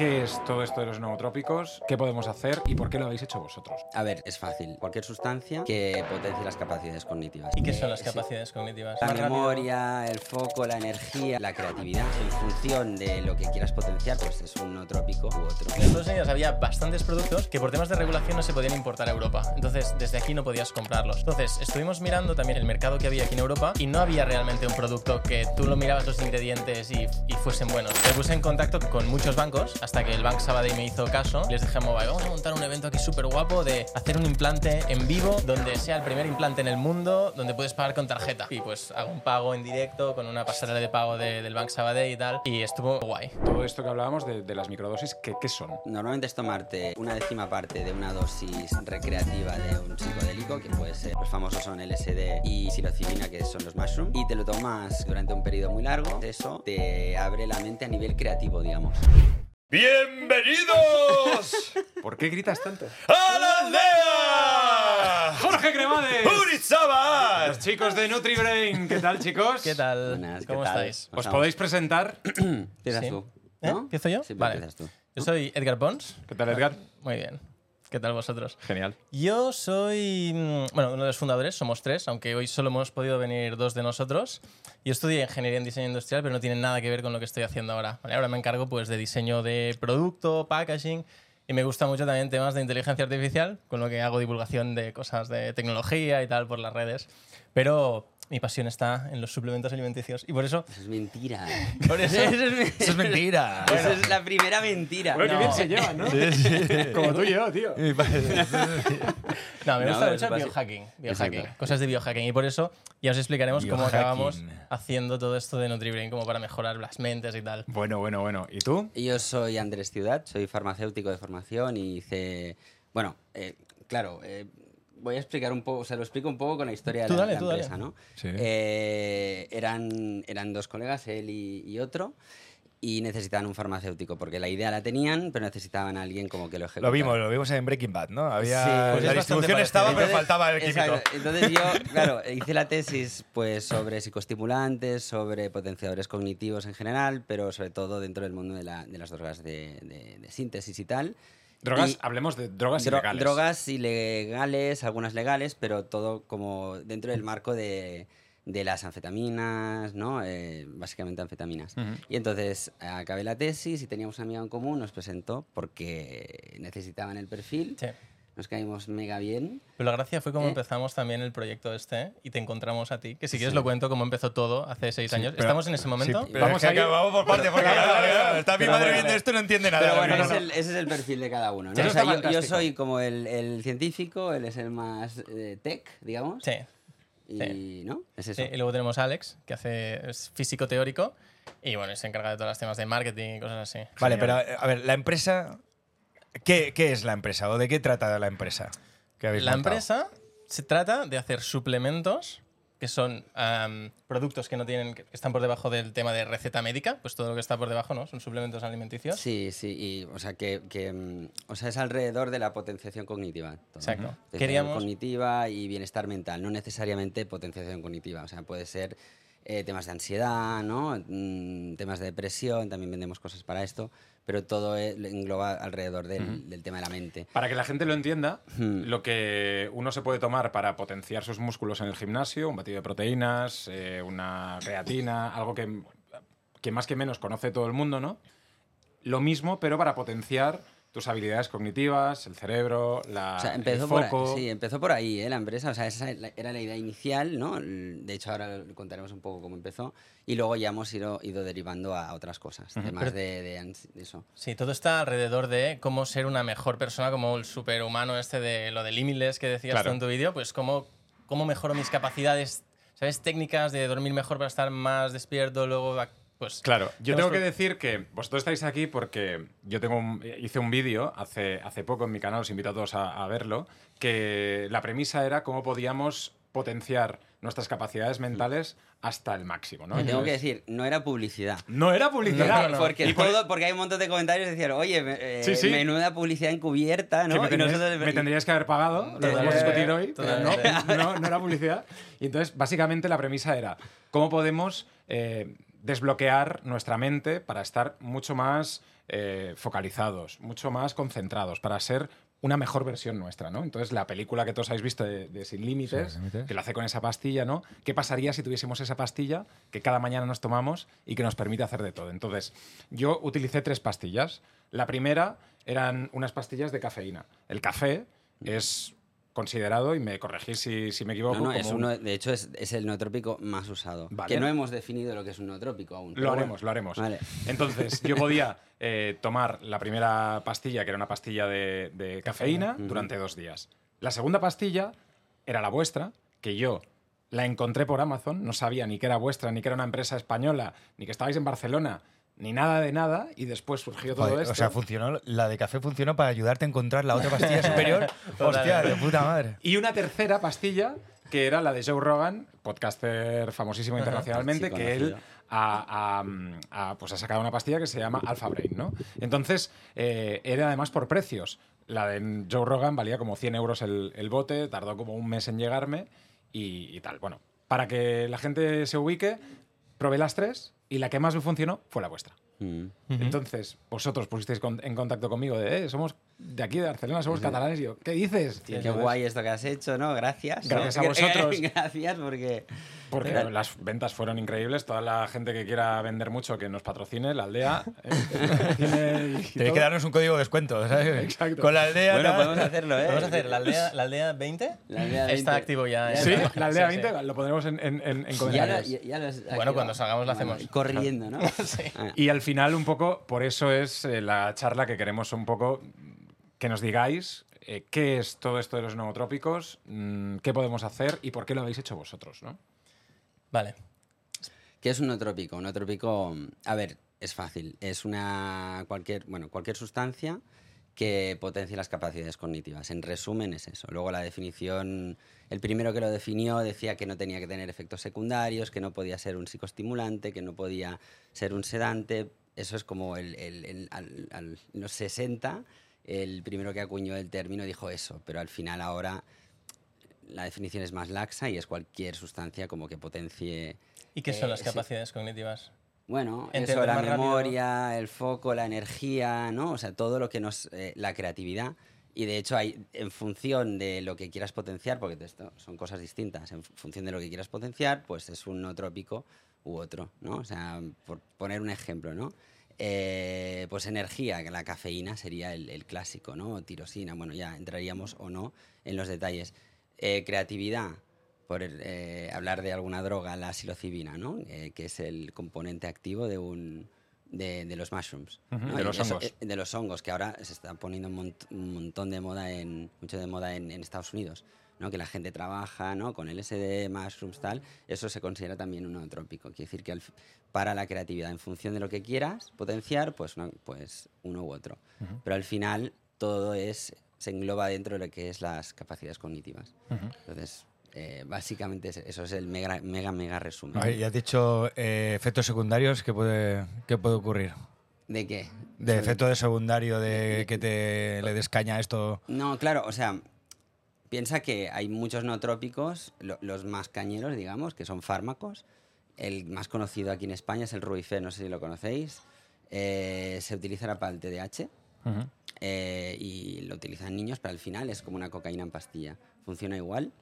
¿Qué es todo esto de los nootrópicos? ¿Qué podemos hacer? ¿Y por qué lo habéis hecho vosotros? A ver, es fácil. Cualquier sustancia que potencie las capacidades cognitivas. ¿Y qué son las sí. capacidades cognitivas? La memoria, el foco, la energía, la creatividad. En función de lo que quieras potenciar, pues es un nootrópico u otro. En Estados Unidos había bastantes productos que por temas de regulación no se podían importar a Europa. Entonces, desde aquí no podías comprarlos. Entonces, estuvimos mirando también el mercado que había aquí en Europa y no había realmente un producto que tú lo mirabas los ingredientes y, y fuesen buenos. Me puse en contacto con muchos bancos hasta que el Bank Sabadell me hizo caso. Les dije a Mobile, vamos a montar un evento aquí súper guapo de hacer un implante en vivo donde sea el primer implante en el mundo donde puedes pagar con tarjeta. Y pues hago un pago en directo con una pasarela de pago de- del Bank Sabadell y tal. Y estuvo guay. Todo esto que hablábamos de, de las microdosis, ¿qué, qué son? Normalmente es tomarte una décima parte de una dosis recreativa de un psicodélico, que puede ser, los famosos son LSD y psilocibina, que son los mushroom, y te lo tomas durante un periodo muy largo. Eso te abre la mente a nivel creativo, digamos. ¡Bienvenidos ¿Por qué gritas tanto? a la aldea! ¡Jorge Cremades! ¡Urizabal! Los chicos de NutriBrain, ¿qué tal, chicos? ¿Qué tal? Buenas, ¿qué ¿Cómo tal? estáis? ¿Os podéis presentar? Empiezas Sí. tú. ¿Eh? ¿no? ¿Empiezo yo? Sí, Vale. empiezas tú. Yo soy Edgar Pons. ¿Qué tal, Edgar? Muy bien. ¿Qué tal vosotros? Genial. Yo soy, mm, bueno, uno de los fundadores, somos tres, aunque hoy solo hemos podido venir dos de nosotros. Yo estudié ingeniería en diseño industrial, pero no tiene nada que ver con lo que estoy haciendo ahora. ¿vale? Ahora me encargo pues, de diseño de producto, packaging, y me gusta mucho también temas de inteligencia artificial, con lo que hago divulgación de cosas de tecnología y tal por las redes. Pero mi pasión está en los suplementos alimenticios, y por eso... Eso es mentira. Por eso Eso es, Eso es mentira. eso es la primera mentira. Bueno, qué No. bien se llevan, ¿no? Como tú y yo, tío. No, me gusta mucho el biohacking, biohacking, Exacto. cosas de biohacking. Y por eso ya os explicaremos cómo acabamos haciendo todo esto de NutriBrain, como para mejorar las mentes y tal. Bueno, bueno, bueno. ¿Y tú? Yo soy Andrés Ciudad, soy farmacéutico de formación y hice. Bueno, eh, claro, eh, voy a explicar un poco, o sea, lo explico un poco con la historia Tú de la, dale, la tú dale. empresa, ¿no? Sí. Eh, eran, eran dos colegas, él y, y otro, y necesitaban un farmacéutico, porque la idea la tenían, pero necesitaban a alguien como que lo ejecutara. Lo vimos, lo vimos en Breaking Bad, ¿no? Había, Sí, pues es la distribución estaba, pero Entonces- faltaba el químico. exacto. Entonces yo, claro, hice la tesis pues sobre psicoestimulantes, sobre potenciadores cognitivos en general, pero sobre todo dentro del mundo de, la- de las drogas de, de- de síntesis y tal. Drogas, Y- hablemos de drogas Dro- ilegales. Drogas ilegales, algunas legales, pero todo como dentro del marco de, de las anfetaminas, ¿no? Eh, básicamente anfetaminas. Ujú. Y entonces acabé la tesis y teníamos una amiga en común, nos presentó porque necesitaban el perfil, Sí. Nos caímos mega bien. Pero la gracia fue cómo ¿Eh? empezamos también el proyecto este y te encontramos a ti, que si quieres lo cuento cómo empezó todo hace seis años. pero- ¿Estamos en ese momento? Pero Vamos es que a acabamos por parte, porque Claro, claro, claro, claro, está mi pero madre bueno, viendo esto y no entiende nada. Pero bueno, No, no, es el- ese es el perfil de cada uno. O sea, yo, yo soy como el, el científico, él es el más eh, tech, digamos. Sí. Y, ¿no? Es eso. Sí, y luego tenemos a Alex, que hace, es físico teórico y bueno, se encarga de todos los temas de marketing y cosas así. Vale, pero Genial. eh, a ver, la empresa. ¿Qué, qué es la empresa o de qué trata la empresa? que habéis La montado? empresa se trata de hacer suplementos que son am, productos que no tienen que están por debajo del tema de receta médica, pues todo lo que está por debajo, ¿no? Son suplementos alimenticios. Sí, sí, y, o sea, que, que, mm, o sea, es alrededor de la potenciación cognitiva. todo. Exacto. Potenciación Queríamos cognitiva y bienestar mental, no necesariamente potenciación cognitiva. O sea, puede ser eh, temas de ansiedad, ¿no? Mm, temas de depresión, también vendemos cosas para esto, pero todo eh, engloba alrededor del, del tema de la mente. Para que la gente lo entienda, lo que uno se puede tomar para potenciar sus músculos en el gimnasio, un batido de proteínas, eh, una creatina, algo que, que más que menos conoce todo el mundo, ¿no? Lo mismo, pero para potenciar tus habilidades cognitivas, el cerebro, la, O sea, el empezó por, foco. ahí, sí, empezó por ahí, ¿eh? La empresa, o sea, esa era la idea inicial, ¿no? De hecho, ahora contaremos un poco cómo empezó. Y luego ya hemos ido, ido derivando a otras cosas, temas Pero- de, de ans- de eso. Sí, todo está alrededor de cómo ser una mejor persona, como el superhumano este de lo de Limitless que decías Claro. tú en tu vídeo, pues cómo, cómo mejoro mis capacidades, ¿sabes? Técnicas de dormir mejor para estar más despierto, luego, pues... Claro, yo tengo que decir que vosotros estáis aquí porque yo tengo un- hice un vídeo hace, hace poco en mi canal, os invito a todos a, a verlo, que la premisa era cómo podíamos potenciar nuestras capacidades mentales hasta el máximo, ¿no? Y tengo que decir, no era publicidad. no era publicidad. No, no, no. Porque, todo- hay un montón de comentarios que decían, oye, me- eh, Sí, sí. menuda publicidad encubierta, que ¿no? me, Y tendríais, nosotros- me tendríais que haber pagado, lo podemos discutir hoy, pero no, totalmente. no, no era publicidad. Y entonces, básicamente, la premisa era cómo podemos eh, desbloquear nuestra mente para estar mucho más eh, focalizados, mucho más concentrados, para ser una mejor versión nuestra, ¿no? Entonces, la película que todos habéis visto de, de Sin Límites, Sin Límites. que lo hace con esa pastilla, ¿no? ¿Qué pasaría si tuviésemos esa pastilla que cada mañana nos tomamos y que nos permite hacer de todo? Entonces, yo utilicé tres pastillas. La primera eran unas pastillas de cafeína. El café es considerado, y me corregís si, si me equivoco, No, no, como es un- uno, de hecho es, es el nootrópico más usado. Vale. Que no hemos definido lo que es un nootrópico aún. Lo bueno. haremos, lo haremos. Vale. Entonces, yo podía eh, tomar la primera pastilla, que era una pastilla de, de cafeína, durante dos días. La segunda pastilla era la vuestra, que yo la encontré por Amazon, no sabía ni que era vuestra, ni que era una empresa española, ni que estabais en Barcelona, ni nada de nada, y después surgió todo Joder, esto. o sea, funcionó, la de café funcionó para ayudarte a encontrar la otra pastilla superior. Hostia, de puta madre. Y una tercera pastilla, que era la de Joe Rogan, podcaster famosísimo internacionalmente, Sí, que él ha, ha- ha, pues ha sacado una pastilla que se llama Alpha Brain, ¿no? Entonces, eh, era además por precios. La de Joe Rogan valía como 100 euros el, el bote, tardó como un mes en llegarme y, y tal. Bueno, para que la gente se ubique, probé las tres y la que más me funcionó fue la vuestra. Mm. Entonces, vosotros pusisteis con- en contacto conmigo de, eh, somos de aquí de Barcelona, somos catalanes. Y yo, ¿qué dices? Qué guay esto que has hecho, ¿no? Gracias. Gracias a vosotros. Gracias porque... Porque Pero- las ventas fueron increíbles. Toda la gente que quiera vender mucho, que nos patrocine, la aldea. eh, Tenéis que darnos un código de descuento, ¿sabes? Exacto. Con la aldea. Bueno, podemos hacerlo, ¿eh? Vamos a hacer la aldea, la aldea 20. La aldea Está 20. activo ya. en Sí, la aldea Sí, sí. 20 lo pondremos en, en, en- en Ya lo- comentarios. ya- ya lo has Bueno, activado. cuando salgamos lo Bueno, hacemos. Corriendo, ¿no? Ah. Y al final, un poco, por eso es eh, la charla que queremos un poco que nos digáis eh, qué es todo esto de los nootrópicos, mm, qué podemos hacer y por qué lo habéis hecho vosotros, ¿no? Vale. ¿Qué es un nootrópico? Un nootrópico, a ver, es fácil. Es una cualquier, bueno, cualquier sustancia que potencie las capacidades cognitivas. En resumen es eso. Luego la definición, el primero que lo definió decía que no tenía que tener efectos secundarios, que no podía ser un psicoestimulante, que no podía ser un sedante. Eso es como el, el- el- al- al- en los 60, el primero que acuñó el término dijo eso, pero al final ahora la definición es más laxa y es cualquier sustancia como que potencie ¿Y qué son Eh, las capacidades cognitivas? bueno, eso, la rápido. memoria, el foco, la energía, ¿no? O sea, todo lo que nos... eh, la creatividad. Y de hecho, hay, en función de lo que quieras potenciar, porque esto son cosas distintas, en función de lo que quieras potenciar, pues es un no trópico u otro, ¿no? O sea, por poner un ejemplo, ¿no? Eh, pues energía, que la cafeína sería el, el clásico, ¿no? Tirosina, bueno, ya entraríamos o no en los detalles. Eh, creatividad, por eh, hablar de alguna droga, la psilocibina, ¿no? Eh, que es el componente activo de un de, de los mushrooms, de los eso- hongos. de los hongos, que ahora se está poniendo un, mont- un montón de moda en mucho de moda en, en Estados Unidos, ¿no? Que la gente trabaja, ¿no? Con LSD, mushrooms, tal. Eso se considera también un nootrópico. Quiere decir que para la creatividad, en función de lo que quieras potenciar, pues, pues uno u otro. Pero al final todo es se engloba dentro de lo que es las capacidades cognitivas. Entonces, eh, básicamente es- eso es el mega, mega, mega resumen. Ay, ya has dicho eh, efectos secundarios, ¿qué puede, qué puede ocurrir? ¿De qué? De efecto de secundario, de que te le descaña esto. No, claro, o sea, piensa que hay muchos nootrópicos, lo- los más cañeros, digamos, que son fármacos. El más conocido aquí en España es el Ruife, no sé si lo conocéis. Eh, se utiliza para el TDAH eh, y lo utilizan niños, pero al final es como una cocaína en pastilla. Funciona igual,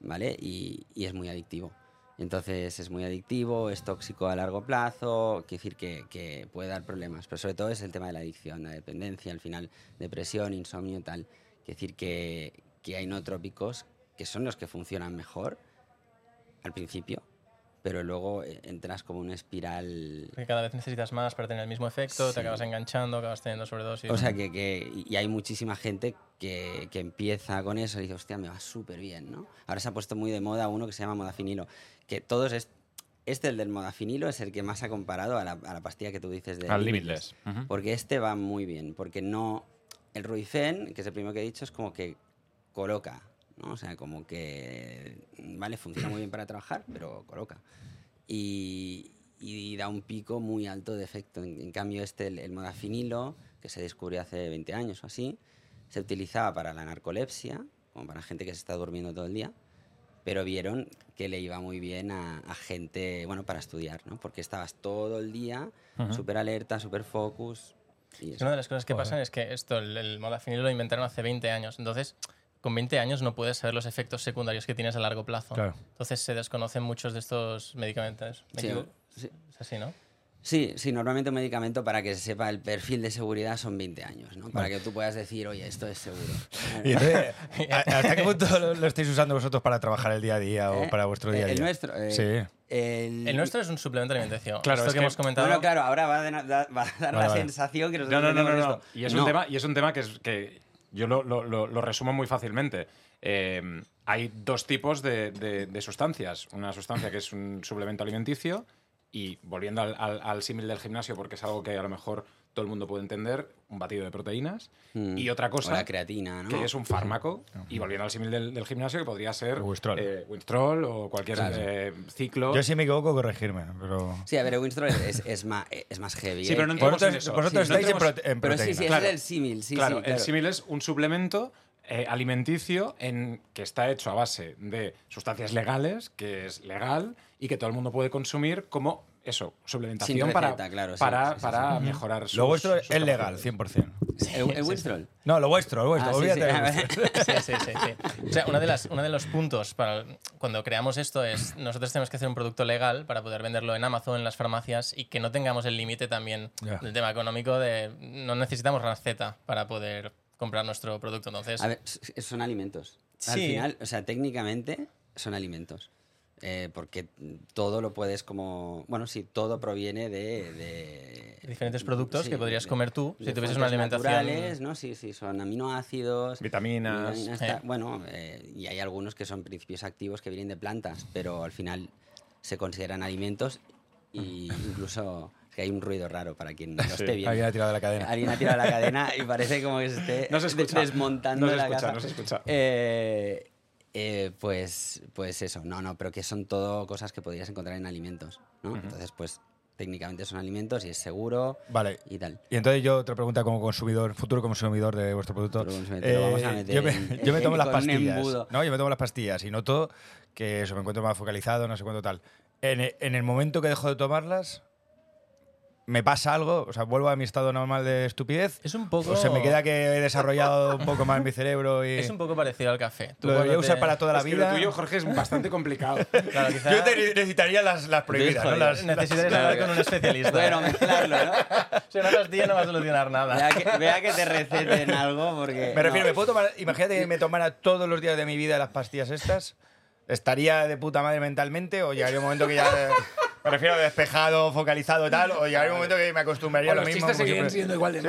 ¿vale? Y, y es muy adictivo. Entonces es muy adictivo, es tóxico a largo plazo, quiere decir que, que puede dar problemas, pero sobre todo es el tema de la adicción, la dependencia, al final depresión, insomnio, tal. Quiere decir que, que hay nootrópicos que son los que funcionan mejor al principio, pero luego eh, entras como una espiral Porque cada vez necesitas más para tener el mismo efecto, Sí. te acabas enganchando, acabas teniendo sobredosis. O sea, que, que- y hay muchísima gente que, que empieza con eso y dice, hostia, me va súper bien, ¿no? Ahora se ha puesto muy de moda uno que se llama modafinilo, que todos es, este, el del modafinilo, es el que más ha comparado a la, a la pastilla que tú dices de Al Limitless. Porque este va muy bien, porque no... El Ruifen, que es el primero que he dicho, es como que coloca, ¿no? O sea, como que, vale, funciona muy bien para trabajar, pero coloca. Y, y da un pico muy alto de efecto. En, en cambio, este, el, el modafinilo, que se descubrió hace 20 años o así, se utilizaba para la narcolepsia, como para gente que se está durmiendo todo el día, pero vieron que le iba muy bien a, a gente, bueno, para estudiar, ¿no? Porque estabas todo el día súper alerta, súper focus. Y. Una de las cosas que pasan es que esto, el, el modafinil lo inventaron hace 20 años. Entonces, con 20 años no puedes saber los efectos secundarios que tienes a largo plazo. Claro. Entonces se desconocen muchos de estos medicamentos. ¿Me Sí. Es así, ¿no? Sí, sí, normalmente un medicamento para que se sepa el perfil de seguridad son 20 años, ¿no? Para que tú puedas decir, oye, esto es seguro. Y entonces, ¿a- ¿Hasta qué punto lo, lo estáis usando vosotros para trabajar el día a día o ¿Eh? para vuestro día a día? El nuestro. eh, Sí. El, El nuestro es un suplemento de alimentación. Claro, Esto es que, que- hemos comentado. Bueno, claro, ahora va a, dar- va a dar Vale, la vale. sensación que No, nosotros no, no, no, no. esto. Y es, No. Un tema, y es un tema que, es, que yo lo, lo- resumo muy fácilmente. Eh, hay dos tipos de, de- de sustancias. Una sustancia que es un suplemento alimenticio y volviendo al, al- al símil del gimnasio, porque es algo que a lo mejor todo el mundo puede entender, un batido de proteínas. Mm. Y otra O cosa la creatina, ¿no? que es un fármaco. Y volviendo al símil del, del gimnasio, que podría ser Winstrol. eh, Winstrol o cualquier Claro. eh, ciclo. Yo si me equivoco, corregirme, pero... Sí, a ver, el Winstrol es, es, más, es más heavy. Sí, ¿eh? pero no Eh, entremos Vosotros, en eso. vosotros Sí, no estáis en, entremos- prote- en Pero sí, sí, Claro. es el símil. Sí, claro, sí, el símil es un suplemento eh, alimenticio en, que está hecho a base de sustancias legales, que es legal y que todo el mundo puede consumir como eso, suplementación para, claro, sí, para, sí, sí, para mejorar sus Lo vuestro sus es legal, capacidades. 100%. El, el sí, Winstrol. No, lo vuestro, lo vuestro. Ah, sí, olvídate sí. vuestro. Sí, sí, sí, sí. O sea, una de las, uno de los puntos para cuando creamos esto es nosotros tenemos que hacer un producto legal para poder venderlo en Amazon, en las farmacias y que no tengamos el límite también Ya. del tema económico de no necesitamos receta para poder comprar nuestro producto. Entonces, A ver, son alimentos. Al final, o sea, técnicamente son alimentos. Eh, porque todo lo puedes como... Bueno, sí, todo proviene de... de- diferentes productos sí, que podrías de- comer tú si tuvieses una alimentación. naturales, ¿no? Sí, sí, son aminoácidos... Vitaminas. vitaminas, Eh. Bueno, eh, y hay algunos que son principios activos que vienen de plantas, pero al final se consideran alimentos y incluso... que hay un ruido raro para quien no lo esté viendo. Alguien ha tirado de la cadena. Alguien ha tirado la cadena y parece como que se esté No se escucha. desmontando No se la escucha, caja. no se escucha. Eh, eh, pues, pues eso, no, no, pero que son todo cosas que podrías encontrar en alimentos, ¿no? Entonces, pues técnicamente son alimentos y es seguro Vale. y tal. Y entonces yo otra pregunta como consumidor, futuro consumidor de vuestro producto. Vamos a meter yo, me, en- yo me tomo las pastillas. No, yo me tomo las pastillas y noto que eso me encuentro más focalizado, no sé cuánto tal. En en el momento que dejo de tomarlas, me pasa algo, o sea, vuelvo a mi estado normal de estupidez. Es un poco. O se me queda que he desarrollado un poco más mi cerebro y Es un poco parecido al café. Tú lo debería usar te- para toda la Es que vida. lo tuyo, Jorge, es bastante complicado. Claro, quizá Yo te- necesitaría las, las prohibidas, ¿no? Las- necesitarías Claro, hablar que- con un especialista. Bueno, mezclarlo, ¿no? Si una pastilla no va a solucionar nada. Vea que, vea que te receten algo porque... Me refiero, no. ¿me puedo tomar? Imagínate que me tomara todos los días de mi vida las pastillas estas. ¿Estaría de puta madre mentalmente o llegaría un momento que ya. Eh, me refiero despejado, focalizado tal, o llegaría un momento que me acostumbraría a lo mismo. como siempre? igual de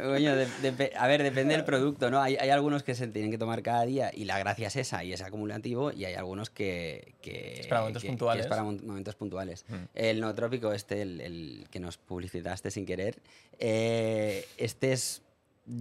Coño, de- depe- a ver, depende del producto, ¿no? Hay, hay algunos que se tienen que tomar cada día y la gracia es esa y es acumulativo y hay algunos que... que Es para momentos que- puntuales. que es para momentos puntuales. El nootrópico este, el, el que nos publicitaste sin querer, eh, este es...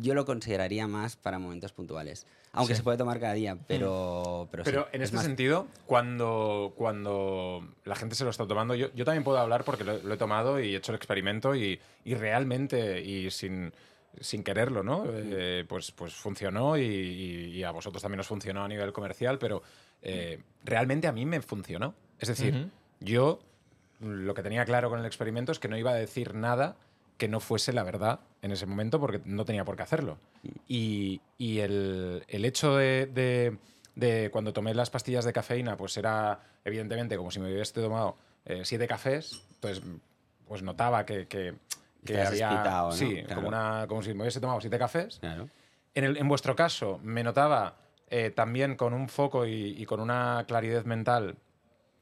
Yo lo consideraría más para momentos puntuales. Aunque se puede tomar cada día, pero... Pero, sí, Pero en es este más- sentido, cuando, cuando la gente se lo está tomando, yo, yo también puedo hablar porque lo, lo he tomado y he hecho el experimento y, y realmente, y sin, sin quererlo, ¿no? Eh, pues, pues funcionó y, y- y a vosotros también os funcionó a nivel comercial, pero eh, realmente a mí me funcionó. Es decir, yo lo que tenía claro con el experimento es que no iba a decir nada que no fuese la verdad en ese momento porque no tenía por qué hacerlo. Y, y el, el hecho de, de- de cuando tomé las pastillas de cafeína, pues era evidentemente como si me hubiese tomado eh, siete cafés, entonces pues notaba que, que, había... ¿no? Sí, Claro. como, una, como si me hubiese tomado siete cafés. Claro. En, el- en vuestro caso, me notaba eh, también con un foco y, y con una claridad mental,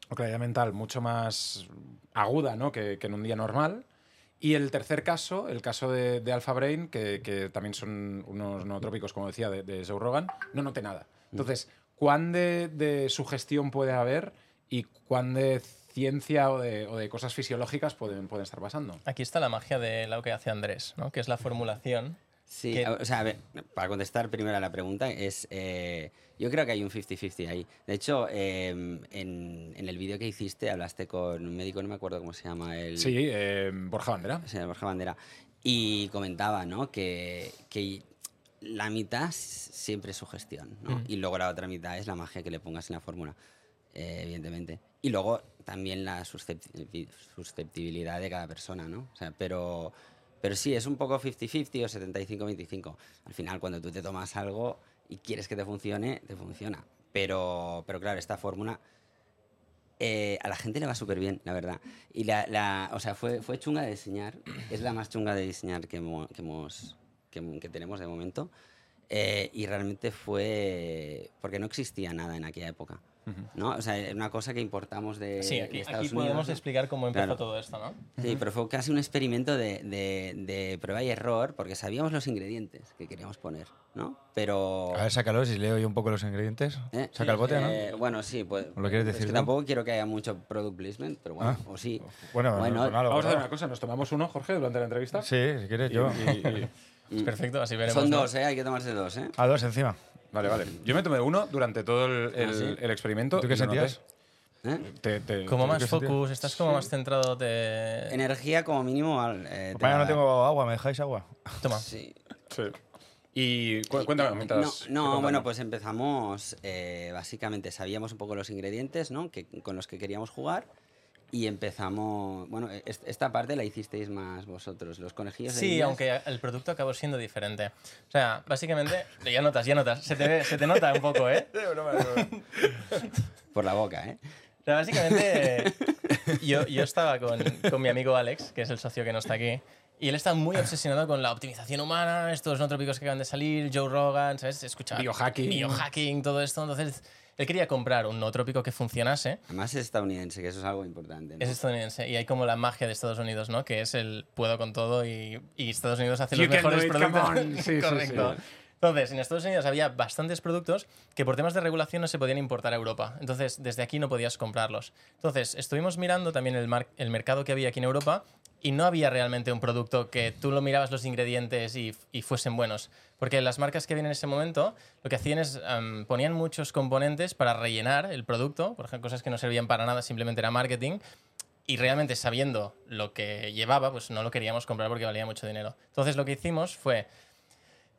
o claridad mental mucho más aguda ¿no? que, que en un día normal. Y el tercer caso, el caso de, de Alpha Brain, que, que también son unos nootrópicos, como decía, de, de Joe Rogan, no noté nada. Entonces, ¿cuán de, de sugestión puede haber y cuán de ciencia o de, o de cosas fisiológicas pueden, pueden estar pasando? Aquí está la magia de lo que hace Andrés, ¿no? que es la formulación. Sí, que- o sea, a ver, para contestar primero a la pregunta, es eh, yo creo que hay un 50-50 ahí. De hecho, eh, en, en el vídeo que hiciste hablaste con un médico, no me acuerdo cómo se llama, el Sí, eh, Borja Bandera. señor Borja Bandera, y comentaba ¿no? que, que la mitad siempre es sugestión, ¿no? Mm. y luego la otra mitad es la magia que le pongas en la fórmula, eh, evidentemente. Y luego también la suscepti- susceptibilidad de cada persona, ¿no? O sea, pero, Pero sí, es un poco 50-50 o 75-25. Al final, cuando tú te tomas algo y quieres que te funcione, te funciona. Pero, pero claro, esta fórmula eh, a la gente le va súper bien, la verdad. Y la, la- o sea, fue, fue chunga de diseñar. Es la más chunga de diseñar que, hemo- que, hemos, que, que tenemos de momento. Eh, y realmente fue porque no existía nada en aquella época. ¿No? O sea, una cosa que importamos de, Sí, de aquí, Estados aquí Unidos. podemos ¿no? explicar cómo empezó Claro. todo esto, ¿no? Sí, pero fue casi un experimento de, de- de prueba y error, porque sabíamos los ingredientes que queríamos poner, ¿no? Pero... A ver, sácalos y leo yo un poco los ingredientes. ¿eh? Saca el bote, ¿no? Eh, bueno, sí, pues... ¿O lo quieres es decir que tú? tampoco quiero que haya mucho product placement, pero bueno, Ah. o sí. Bueno, Bueno, nada, Vamos a hacer una cosa, nos tomamos uno, Jorge, durante la entrevista. Sí, si quieres, Y- yo. y- y- Perfecto, así veremos. Son ¿no? dos, ¿eh? Hay que tomarse dos, ¿eh? A dos encima. Vale, vale. Yo me tomé uno durante todo el, el- Ah, ¿sí? el experimento. ¿Tú qué sentías? ¿Eh? Te- te- Como te- más focus, estás como más centrado de... Energía como mínimo... al- Eh, te Mañana va no tengo agua, ¿me dejáis agua? Toma. Sí. Sí. Y cu- cuéntame, mientras... No, no bueno, pues empezamos, eh, básicamente sabíamos un poco los ingredientes, ¿no? Que, con los que queríamos jugar y empezamos, bueno, es- esta parte la hicisteis más vosotros, los conejillos de Sí, Indias. aunque el producto acabó siendo diferente. O sea, básicamente, ya notas, ya notas, se te, ve- se te nota un poco, ¿eh? Por la boca, ¿eh? O sea, básicamente, yo, yo estaba con, con mi amigo Alex, que es el socio que no está aquí, y él está muy obsesionado con la optimización humana, estos nootrópicos que acaban de salir, Joe Rogan, ¿sabes? Escuchar Biohacking. Biohacking, todo esto. Entonces, él quería comprar un nootrópico que funcionase. Además es estadounidense, que eso es algo importante. ¿no? Es estadounidense y hay como la magia de Estados Unidos, ¿no? Que es el puedo con todo y, y Estados Unidos hace You los can do mejores it, productos. come on. Sí, sí, Correcto. sí. Entonces, en Estados Unidos había bastantes productos que por temas de regulación no se podían importar a Europa. Entonces, desde aquí no podías comprarlos. Entonces, estuvimos mirando también el, mar- el mercado que había aquí en Europa y no había realmente un producto que tú lo mirabas los ingredientes y, y fuesen buenos. Porque las marcas que habían en ese momento lo que hacían es em, ponían muchos componentes para rellenar el producto, por ejemplo, cosas que no servían para nada, simplemente era marketing. Y realmente sabiendo lo que llevaba, pues no lo queríamos comprar porque valía mucho dinero. Entonces lo que hicimos fue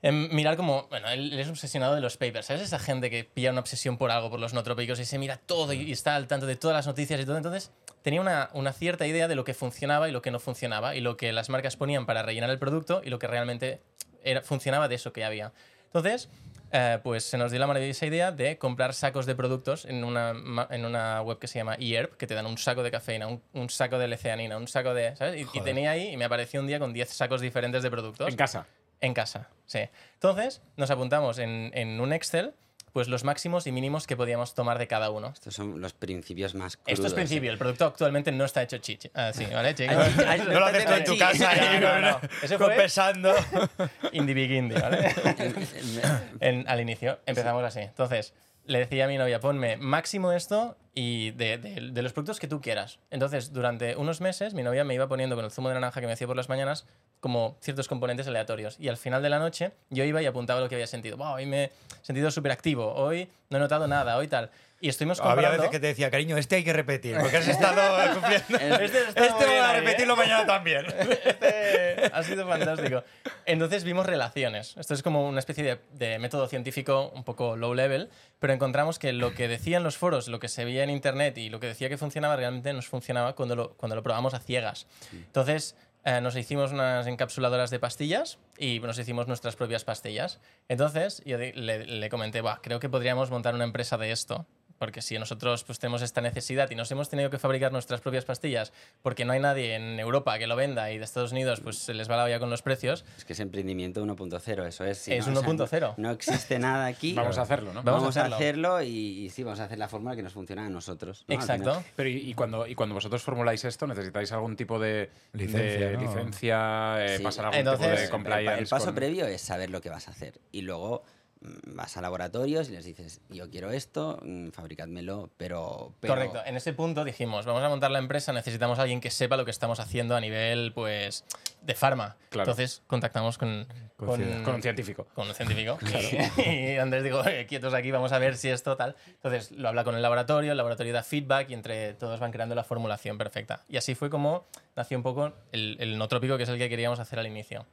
em, mirar como, bueno, él, es obsesionado de los papers, ¿sabes? Esa gente que pilla una obsesión por algo, por los nootrópicos y se mira todo y está al tanto de todas las noticias y todo. Entonces tenía una, una cierta idea de lo que funcionaba y lo que no funcionaba y lo que las marcas ponían para rellenar el producto y lo que realmente era, funcionaba de eso que había. Entonces, eh, pues se nos dio la maravillosa idea de comprar sacos de productos en una, en una web que se llama eHerb, que te dan un saco de cafeína, un, un saco de leceanina, un saco de... ¿sabes? Y, y tenía ahí, y me apareció un día con 10 sacos diferentes de productos. En casa. En casa, sí. Entonces, nos apuntamos en, en un Excel, pues los máximos y mínimos que podíamos tomar de cada uno. Estos son los principios más crudos. Esto es principio, el producto actualmente no está hecho chichi. Ah, sí, ¿vale, chicos? Ay, No lo haces tú en tu casa, No, ¿eh? no, no. Eso fue pesando. indie big indie, ¿vale? En- al inicio empezamos así. Entonces, le decía a mi novia, ponme máximo esto y de, los productos que tú quieras. Entonces, durante unos meses, mi novia me iba poniendo con el zumo de naranja que me hacía por las mañanas como ciertos componentes aleatorios. Y al final de la noche, yo iba y apuntaba lo que había sentido. Wow, hoy me he sentido súper activo, hoy no he notado nada, hoy tal. Y estuvimos Había veces que te decía, cariño, este hay que repetir, porque has estado cumpliendo. Este Este bien voy a ahí, ¿eh? repetirlo mañana también. Este ha sido fantástico. Entonces vimos relaciones. Esto es como una especie de, de método científico un poco low level, pero encontramos que lo que decían los foros, lo que se veía en internet y lo que decía que funcionaba realmente nos funcionaba cuando lo, cuando lo probamos a ciegas. Entonces eh, nos hicimos unas encapsuladoras de pastillas y nos hicimos nuestras propias pastillas. Entonces yo le, le comenté, "Buah, creo que podríamos montar una empresa de esto. Porque si nosotros pues, tenemos esta necesidad y nos hemos tenido que fabricar nuestras propias pastillas porque no hay nadie en Europa que lo venda y de Estados Unidos pues se les va la olla con los precios, Es que es emprendimiento 1.0, eso es. sí, Es ¿no? O sea, 1.0. no existe nada aquí. Vamos a hacerlo, ¿no? Vamos a Vamos a hacerlo. hacerlo, y, y sí, vamos a hacer la fórmula que nos funciona a nosotros. exacto. Pero y, y cuando, y cuando vosotros formuláis esto, ¿necesitáis algún tipo de Licencia, de ¿no? licencia, eh, Sí. pasar algún Entonces, tipo de El- compliance? El, paso con- previo es saber lo que vas a hacer. Y luego vas a laboratorios y les dices, yo quiero esto, mm, fabricádmelo, pero, pero- Correcto. En ese punto dijimos, vamos a montar la empresa, necesitamos a alguien que sepa lo que estamos haciendo a nivel, pues, de farma. Claro. Entonces contactamos con, Con con, un científico. con un científico. Y, y Andrés dijo, "Oye, quietos aquí, vamos a ver si esto tal. Entonces lo habla con el laboratorio, el laboratorio da feedback y entre todos van creando la formulación perfecta. Y así fue como nació un poco el, el no trópico, que es el que queríamos hacer al inicio.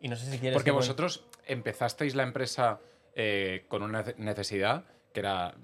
Y no sé si quieres... Porque vosotros empezasteis la empresa eh, con una nece- necesidad que era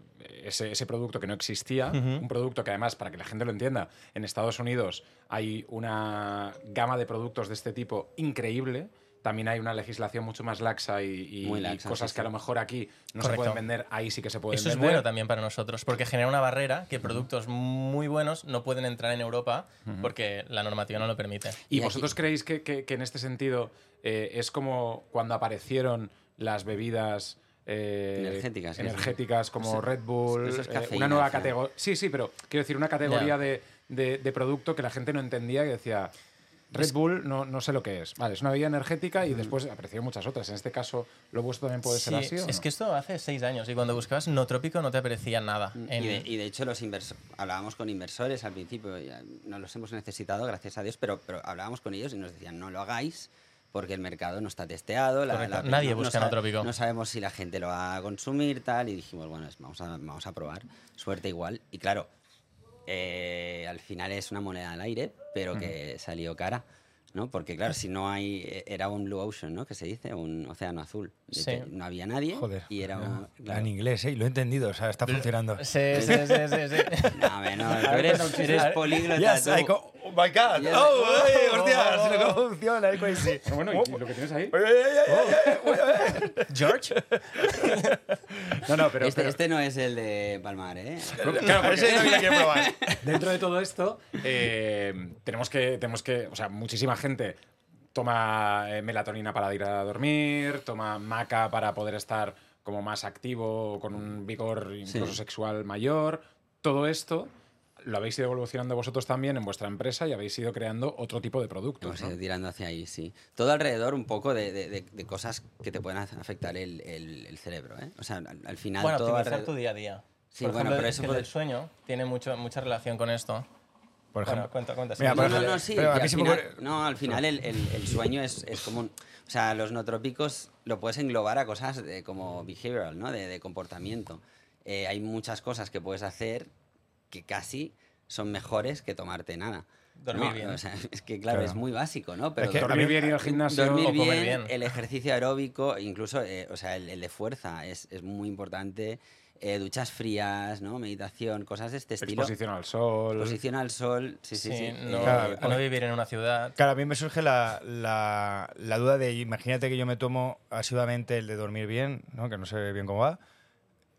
ese, ese producto que no existía, un producto que además, para que la gente lo entienda, en Estados Unidos hay una gama de productos de este tipo increíble. También hay una legislación mucho más laxa y, cosas sí, que a lo mejor aquí no se pueden vender, ahí sí que se pueden Eso es vender. bueno también para nosotros, porque genera una barrera que productos muy buenos no pueden entrar en Europa porque la normativa no lo permite. ¿Y Y aquí- vosotros creéis que, que- que en este sentido eh, es como cuando aparecieron las bebidas eh, Energéticas, sí, energéticas como Eso- Red Bull, eso es eh, una nueva categoría? Sí, sí, pero quiero decir, una categoría de, de- de producto que la gente no entendía y decía... Red Bull no, no sé lo que es. Vale, es una bebida energética y después aparecieron muchas otras. En este caso, ¿lo vuestro también puede ser Sí, así? o es no? que esto hace seis años y cuando buscabas no trópico no te aparecía nada. En- Y de, y de hecho los inversores, hablábamos con inversores al principio, no los hemos necesitado, gracias a Dios, pero, pero hablábamos con ellos y nos decían, no lo hagáis porque el mercado no está testeado. la- la- Nadie no- no busca sabe- Nootropico. No sabemos si la gente lo va a consumir, tal, y dijimos, bueno, vamos a, vamos a probar, suerte igual. Y claro, eh, al final es una moneda al aire, pero que salió cara. ¿no? Porque claro, si no hay, eh, era un blue ocean, ¿no? Que se dice, un océano azul. De Sí. que no había nadie Joder. y era un... En inglés, ¿eh? Y lo he entendido, o sea, está funcionando. Sí, sí, sí, sí, sí. No, no, eres, eres políglota. Yes, my god. Oh, ay, Oh, hostia, oh, no oh. cómo funciona, es crazy. Bueno, ¿y lo que tienes ahí? Oye, oye, oye, oye, oye. George, No, no, pero, este, pero- este no es el de Palmar, ¿eh? Claro, Ese no quiero probar. Dentro de todo esto, eh, tenemos, que, tenemos que, o sea, muchísima gente toma eh, melatonina para ir a dormir, toma maca para poder estar como más activo, con un vigor incluso Sí. sexual mayor. Todo esto lo habéis ido evolucionando vosotros también en vuestra empresa y habéis ido creando otro tipo de productos. Hemos ¿no? ido tirando hacia ahí, sí. Todo alrededor un poco de, de- de- de cosas que te pueden afectar el, el- el cerebro, ¿eh? O sea, al, al final bueno, todo optimizar alrededor... tu día a día. Sí, Por bueno, ejemplo, pero es eso que puede- el sueño tiene mucho, mucha relación con esto. Por Bueno, ejemplo. cuenta, cuenta. Mira, No, no, no, sí. pero al final- No, al final el, el- el sueño es, es como... un- O sea, los nootrópicos lo puedes englobar a cosas de- como behavioral, ¿no? De, de comportamiento. Eh, hay muchas cosas que puedes hacer que casi son mejores que tomarte nada. Dormir ¿no? bien. O sea, es que claro, Claro. es muy básico, ¿no? Pero que dormir- bien, ir al gimnasio. Dormir o bien, comer bien. el ejercicio aeróbico, incluso, eh, o sea, el, el de fuerza es, es muy importante. Eh, duchas frías, ¿no? Meditación, cosas de este estilo. Exposición al sol. Exposición al sol, sí, sí, Sí, sí. no, Claro, no vivir en una ciudad. Claro, a mí me surge la, la- la duda de, imagínate que yo me tomo asiduamente el de dormir bien, ¿no? que no sé bien cómo va.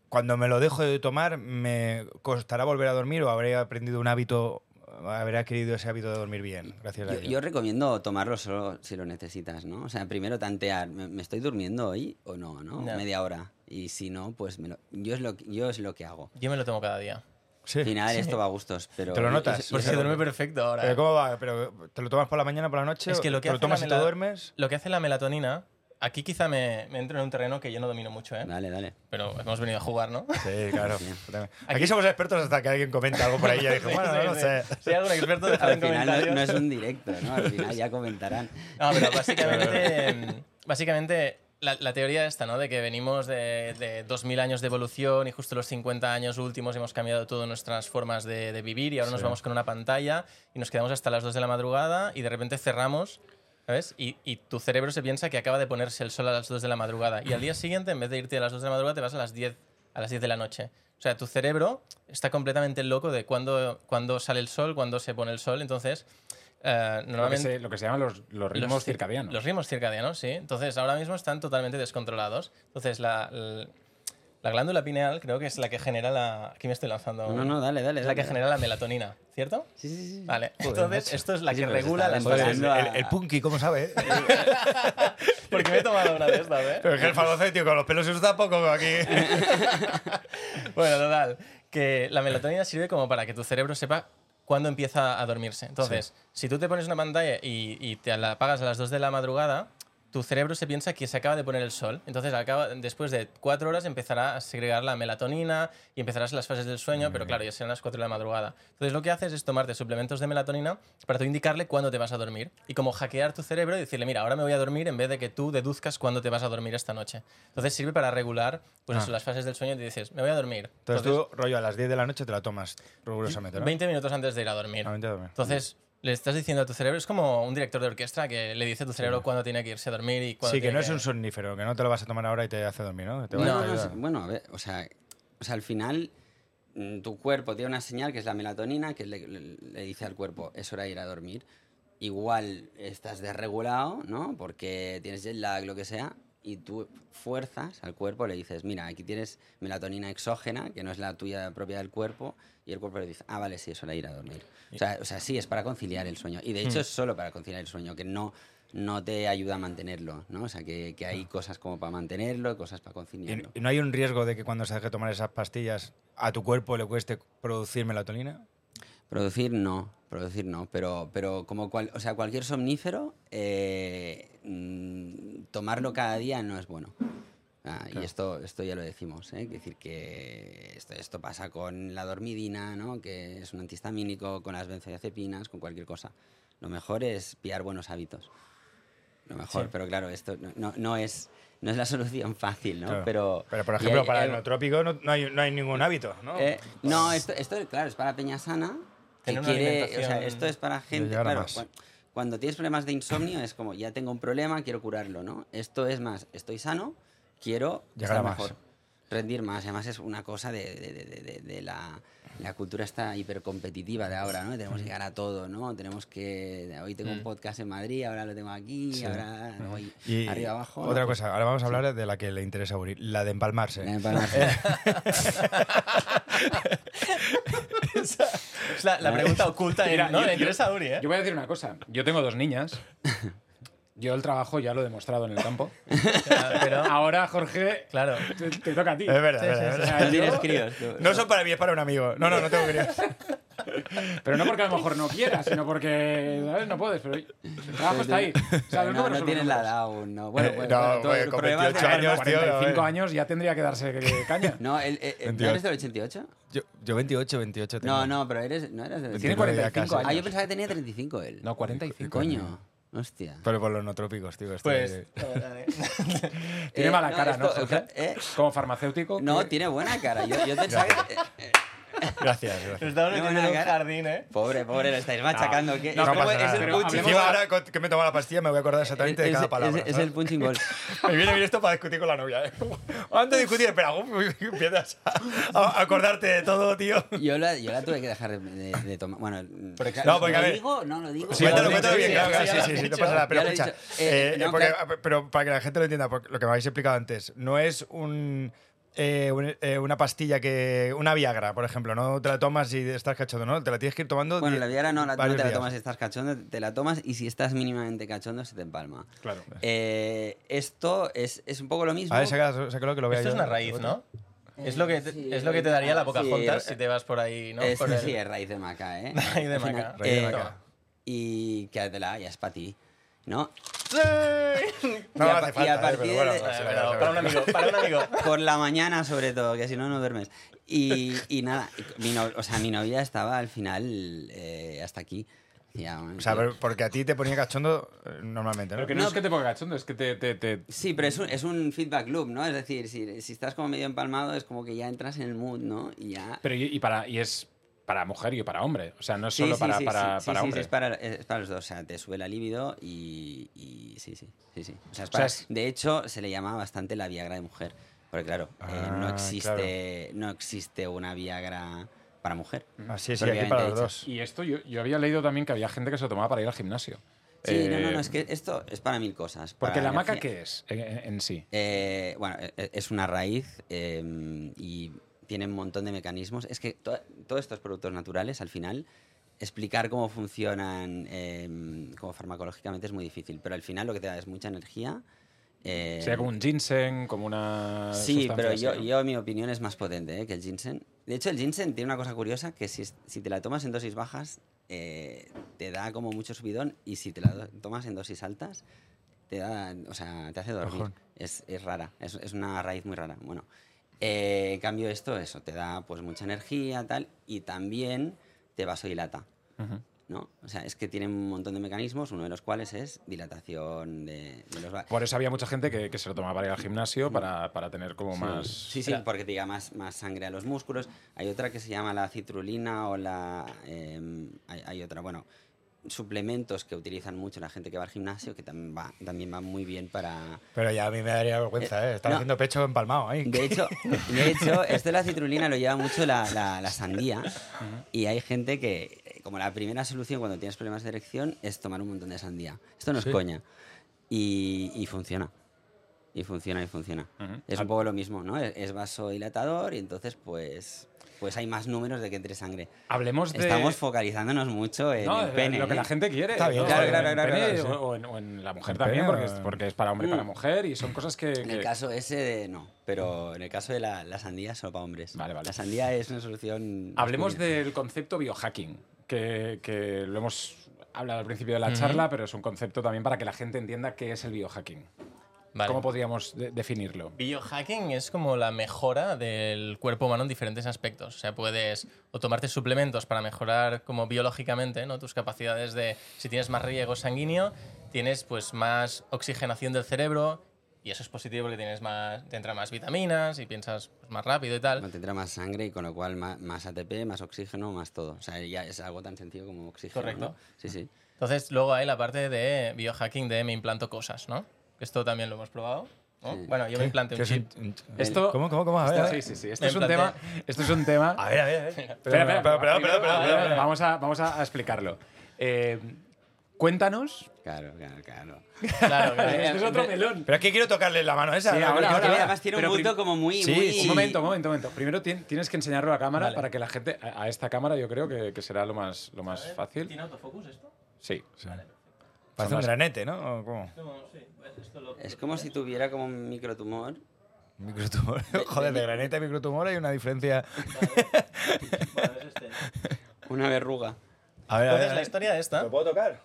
Cuando me lo dejo de tomar, ¿me costará volver a dormir o habré aprendido un hábito, habré adquirido ese hábito de dormir bien? Gracias a yo, Dios. yo recomiendo tomarlo solo si lo necesitas, ¿no? O sea, primero tantear, ¿me, me estoy durmiendo hoy o no, no? Ya. Media hora. Y si no, pues me lo- yo, es lo, que- yo es lo que hago. Yo me lo tomo cada día. Sí. Al final esto va a gustos, pero... ¿Te lo notas? y- y- Por y- si duerme perfecto ahora. ¿Pero cómo va? ¿Pero ¿Te lo tomas por la mañana, por la noche? Es que lo que ¿Te lo tomas la y te duermes? Lo que hace la melatonina, aquí quizá me, me entro en un terreno que yo no domino mucho, ¿eh? Dale, dale. Pero hemos venido a jugar, ¿no? Sí, claro. Aquí, somos expertos hasta que alguien comenta algo por ahí y ya dije, bueno, Sí, no sí. sé. Si hay algún experto, dejad en Al final no, comentarios. no es un directo, ¿no? Al final ya comentarán. No, pero básicamente, em, básicamente la, la teoría esta, ¿no? De que venimos de, de 2000 años de evolución y justo los 50 años últimos hemos cambiado todas nuestras formas de, de vivir y ahora nos vamos con una pantalla y nos quedamos hasta las 2 de la madrugada y de repente cerramos, ¿sabes? Y, y tu cerebro se piensa que acaba de ponerse el sol a las 2 de la madrugada y al día siguiente, en vez de irte a las 2 de la madrugada, te vas a las 10, a las 10 de la noche. O sea, tu cerebro está completamente loco de cuándo, cuándo sale el sol, cuándo se pone el sol. Entonces, eh, Lo que, normalmente... se, lo que se llaman los, los ritmos Los cir- circadianos. Los ritmos circadianos, sí. Entonces, ahora mismo están totalmente descontrolados. Entonces, la, la, la glándula pineal creo que es la que genera la... Aquí me estoy lanzando. No, no, dale, dale. Es la que dale. genera la melatonina, ¿cierto? Sí, sí, sí. Vale. Joder, Entonces, macho. esto es la Sí, que regula está las fases. el, el, el punky, ¿cómo sabe? Porque me he tomado una de estas, ¿eh? Pero es que el farmacéutico con los pelos se usa poco aquí. Bueno, total. Que la melatonina sirve como para que tu cerebro sepa cuándo empieza a dormirse. Entonces, si tú te pones una pantalla y, y te la apagas a las 2 de la madrugada, tu cerebro se piensa que se acaba de poner el sol. Entonces, acaba, después de 4 horas empezará a segregar la melatonina y empezarás las fases del sueño, pero claro, ya serán las 4 de la madrugada. Entonces, lo que haces es tomarte suplementos de melatonina para tú indicarle cuándo te vas a dormir y como hackear tu cerebro y decirle, mira, ahora me voy a dormir en vez de que tú deduzcas cuándo te vas a dormir esta noche. Entonces, sirve para regular pues, Ah. eso, las fases del sueño y te dices, me voy a dormir. Entonces tú, rollo, a las 10 de la noche te la tomas rigurosamente, ¿no? 20 minutos antes de ir a dormir. 20 de dormir. Entonces, le estás diciendo a tu cerebro, es como un director de orquesta que le dice a tu cerebro cuándo tiene que irse a dormir y cuándo Sí, que no es un somnífero, que no te lo vas a tomar ahora y te hace dormir, ¿no? Te No, No, sí, bueno, a ver, o sea, O sea, al final, mm, tu cuerpo tiene una señal que es la melatonina, que le, le- le dice al cuerpo, es hora de ir a dormir. Igual estás desregulado, ¿no? Porque tienes jet lag, lo que sea, y tú fuerzas al cuerpo, le dices, mira, aquí tienes melatonina exógena, que no es la tuya propia del cuerpo, y el cuerpo le dice, ah, vale, sí, es hora de ir a dormir. O sea, o sea, sí, es para conciliar el sueño. Y de hecho es solo para conciliar el sueño, que no, no te ayuda a mantenerlo, ¿no? O sea, que, que hay cosas como para mantenerlo y cosas para ¿Y, conciliarlo. y no hay un riesgo de que cuando se deje tomar esas pastillas a tu cuerpo le cueste producir melatonina? Producir no, producir no, pero, pero como cual, o sea, cualquier somnífero, eh, mm, tomarlo cada día no es bueno. Ah, Y esto, esto ya lo decimos, ¿eh? Quiere decir que esto, esto pasa con la dormidina, ¿no? que es un antihistamínico, con las benzodiazepinas, con cualquier cosa. Lo mejor es pillar buenos hábitos. Lo mejor, pero claro, esto no, no, no es, no es la solución fácil, ¿no? Claro. Pero, Pero, por ejemplo, hay- para hay- el nootrópico no, no hay, no hay ningún hábito, ¿no? eh, no, esto, esto, claro, es para peña sana que Tener una quiere, o sea, alimentación- esto es para gente, a claro, cuando tienes problemas de insomnio es como, ya tengo un problema, quiero curarlo, ¿no? Esto es más, estoy sano, quiero Llegar a estar más. mejor, rendir más, además es una cosa de, de- de- de- de- de la... La cultura está hipercompetitiva de ahora, ¿no? Tenemos que llegar a todo, ¿no? Tenemos que... Hoy tengo un podcast en Madrid, ahora lo tengo aquí, ahora voy Y arriba abajo. Otra ¿no? Cosa, ahora vamos a hablar de la que le interesa a Uri, la de empalmarse. eh, para- Es la, la pregunta oculta ¿no? Le interesa a Uri, ¿eh? Yo voy a decir una cosa. Yo tengo dos niñas. Yo el trabajo ya lo he demostrado en el campo. Pero, Ahora, Jorge, claro. te, te toca a ti. Es verdad, Sí, es sí, verdad, sí. es O verdad. sea, No tienes yo- críos. tú. No son para mí, es para un amigo. No, no, no tengo críos. Pero no porque a lo mejor no quieras, sino porque ¿sabes? no puedes. Pero el trabajo está ahí. O sea, no, no tienes la edad aún, ¿no? Bueno, pues, no, bueno, todo el con problema 28 de- años, tío, 45 eh. años ya tendría que darse caña. No, el, ¿no 28. eres del 88? Yo, yo 28, 28 tengo. No, no, pero eres, no eres del Tiene 29 ya 45 casi. Ah, yo años. pensaba que tenía 35 él. No, 45. Coño, hostia. Pero por los nootrópicos, tío. estoy- Pues. Tiene Eh, mala no, cara, ¿no, esto- Jorge? eh, Como farmacéutico. No, que- tiene buena cara. Yo, yo pensaba que... Gracias, gracias. Nos estamos Qué metiendo en un cara. jardín, ¿eh? Pobre, pobre, lo estáis machacando. ¿qué? no es, como- pasa es el punching Encima ahora que me tomo la pastilla me voy a acordar exactamente de es- cada es- palabra. es, ¿sabes? el punching ball. Me viene bien esto para discutir con la novia. ¿eh? Antes de discutir, espera, empiezas a, a acordarte de todo, tío. Yo la, yo la tuve que dejar de, de tomar. Bueno, No, porque, a ¿lo ver- digo? No lo digo. Sí, lo cuéntalo, cuéntalo bien, sí, claro, sí, sí, sí, no pasa nada. Pero escucha. Eh, eh, no, porque- pero para que la gente lo entienda, porque lo que me habéis explicado antes, no es un, eh, eh, una pastilla que. Una Viagra, por ejemplo, no te la tomas y estás cachondo, ¿no? Te la tienes que ir tomando. Bueno, la Viagra no, la, no te la tomas si estás cachondo, te la tomas y si estás mínimamente cachondo se te empalma. Claro. Eh, esto es, es un poco lo mismo. A ver, sácalo, sácalo que lo Esto es una raíz, ¿no? Es lo que te, Sí, es lo que te daría la sí, Pocahontas sí, si te vas por ahí, ¿no? Es, Por el- Sí, es raíz de maca, ¿eh? Raíz de maca. Raíz de eh, maca. Y quédatela, ya es para ti. ¿No? No Y a hace pa- y a falta, eh, partir pero bueno, de- sí, pero sí, para sí. un amigo, para un amigo. Por la mañana, sobre todo, que si no, no duermes. Y, y nada, mi, no- o sea, mi novia estaba al final eh, hasta aquí. Decía, O sea, porque a ti te ponía cachondo eh, normalmente, ¿no? Pero que no, No. es que te ponga cachondo, es que te. te, te- Sí, pero es un, es un feedback loop, ¿no? Es decir, si, si estás como medio empalmado, es como que ya entras en el mood, ¿no? Y ya. Pero y, y para, y es para mujer y para hombre. O sea, no es Sí, solo sí, para, sí, para, sí, sí, para sí, hombre. sí, es, para, es para los dos. O sea, te sube la libido y, y sí, sí, sí, sí. O sea, es O sea, para- es- De hecho, se le llama bastante la Viagra de mujer. Porque claro, eh, Ah, no, existe, no existe una Viagra para mujer. Así es, sí, aquí para los dicho. dos. Y esto yo, yo había leído también que había gente que se lo tomaba para ir al gimnasio. Sí, no, no, Eh, no, es que esto es para mil cosas. Porque para la maca. ¿qué es en, sí? Eh, bueno, e- e- es una raíz eh, y tiene un montón de mecanismos. Es que to- todos estos productos naturales, al final, explicar cómo funcionan eh, como farmacológicamente es muy difícil, pero al final lo que te da es mucha energía. eh, Sería como un ginseng, como una. Sí, pero yo, ¿no? yo, mi opinión es más potente ¿eh? que el ginseng. De hecho, el ginseng tiene una cosa curiosa, que si, si te la tomas en dosis bajas, eh, te da como mucho subidón, y si te la tomas en dosis altas, te da, o sea, te hace dormir. Es, es rara, es, es una raíz muy rara. Bueno, eh, en cambio esto, eso, te da pues mucha energía, tal, y también te vasodilata. Ujú. ¿no? O sea, es que tiene un montón de mecanismos, uno de los cuales es dilatación de, de los va- Por eso había mucha gente que, que se lo tomaba para ir al gimnasio para, para tener como más. Sí, sí, porque te llega más, más sangre a los músculos. Hay otra que se llama la citrulina o la... em, hay, hay otra, bueno, suplementos que utilizan mucho la gente que va al gimnasio, que también va, también va muy bien para... Pero ya a mí me daría vergüenza, ¿eh? Estar no. haciendo pecho empalmado ahí. De hecho, de hecho, esto de la citrulina lo lleva mucho la, la- la sandía y hay gente que, eh, como la primera solución cuando tienes problemas de erección es tomar un montón de sandía. Esto no es Sí. coña. Y, y funciona. Y funciona, y funciona. Es un poco lo mismo, ¿no? Es, es vasodilatador y entonces pues, pues hay más números de que entre sangre. Hablemos de. Estamos focalizándonos mucho en No, el pene. lo que ¿eh? la gente quiere. Está bien, ¿no? claro, claro, el claro, pene claro, sí. o, en, o en la mujer también, pene porque es, porque es para hombre y para Mm. mujer y son cosas que. En el que- caso ese de no, pero en el caso de la, la sandía solo para hombres. Vale, vale. La sandía es una solución. Hablemos masculina. del concepto biohacking, que, que lo hemos hablado al principio de la charla, pero es un concepto también para que la gente entienda qué es el biohacking. Vale. ¿Cómo podríamos de- definirlo? Biohacking es como la mejora del cuerpo humano en diferentes aspectos. O sea, puedes o tomarte suplementos para mejorar como biológicamente ¿no? tus capacidades de, si tienes más riego sanguíneo, tienes pues más oxigenación del cerebro y eso es positivo porque tienes más, te entran más vitaminas y piensas pues, más rápido y tal. No tendrá más sangre y con lo cual más, más ATP, más oxígeno, más todo. O sea, ya es algo tan sencillo como oxígeno. Correcto. ¿no? Sí, sí. Entonces, luego hay la parte de biohacking de me implanto cosas, ¿no? Esto también lo hemos probado. ¿no? Sí. Bueno, yo me implanté ¿Qué un es un- chip. un- Esto, ¿Cómo, cómo, cómo? A ver, a ver. Sí, sí, sí. Esto es un tema. Esto es un tema. A ver, a ver. a ver. Espera, espera, espera, pero. Vamos a, vamos a explicarlo. Eh, cuéntanos. Claro, claro, claro. Claro, claro. Este es otro melón. Pero es que quiero tocarle la mano a esa. Sí, ¿no? ahora, ahora. además tiene un prim- como muy. Sí, muy... Un momento, un momento, un momento. Primero tien- tienes que enseñarlo a cámara Vale. para que la gente. A, esta cámara yo creo que, que será lo más, lo más fácil. ¿Tiene autofocus esto? Sí. Sí. Parece un granete, ¿no? ¿O ¿Cómo? Es como si tuviera como un microtumor. Microtumor. Joder, de granete a microtumor hay una diferencia. Una verruga. A ver, a ver. Entonces, a la ver. historia esta. ¿Lo puedo tocar?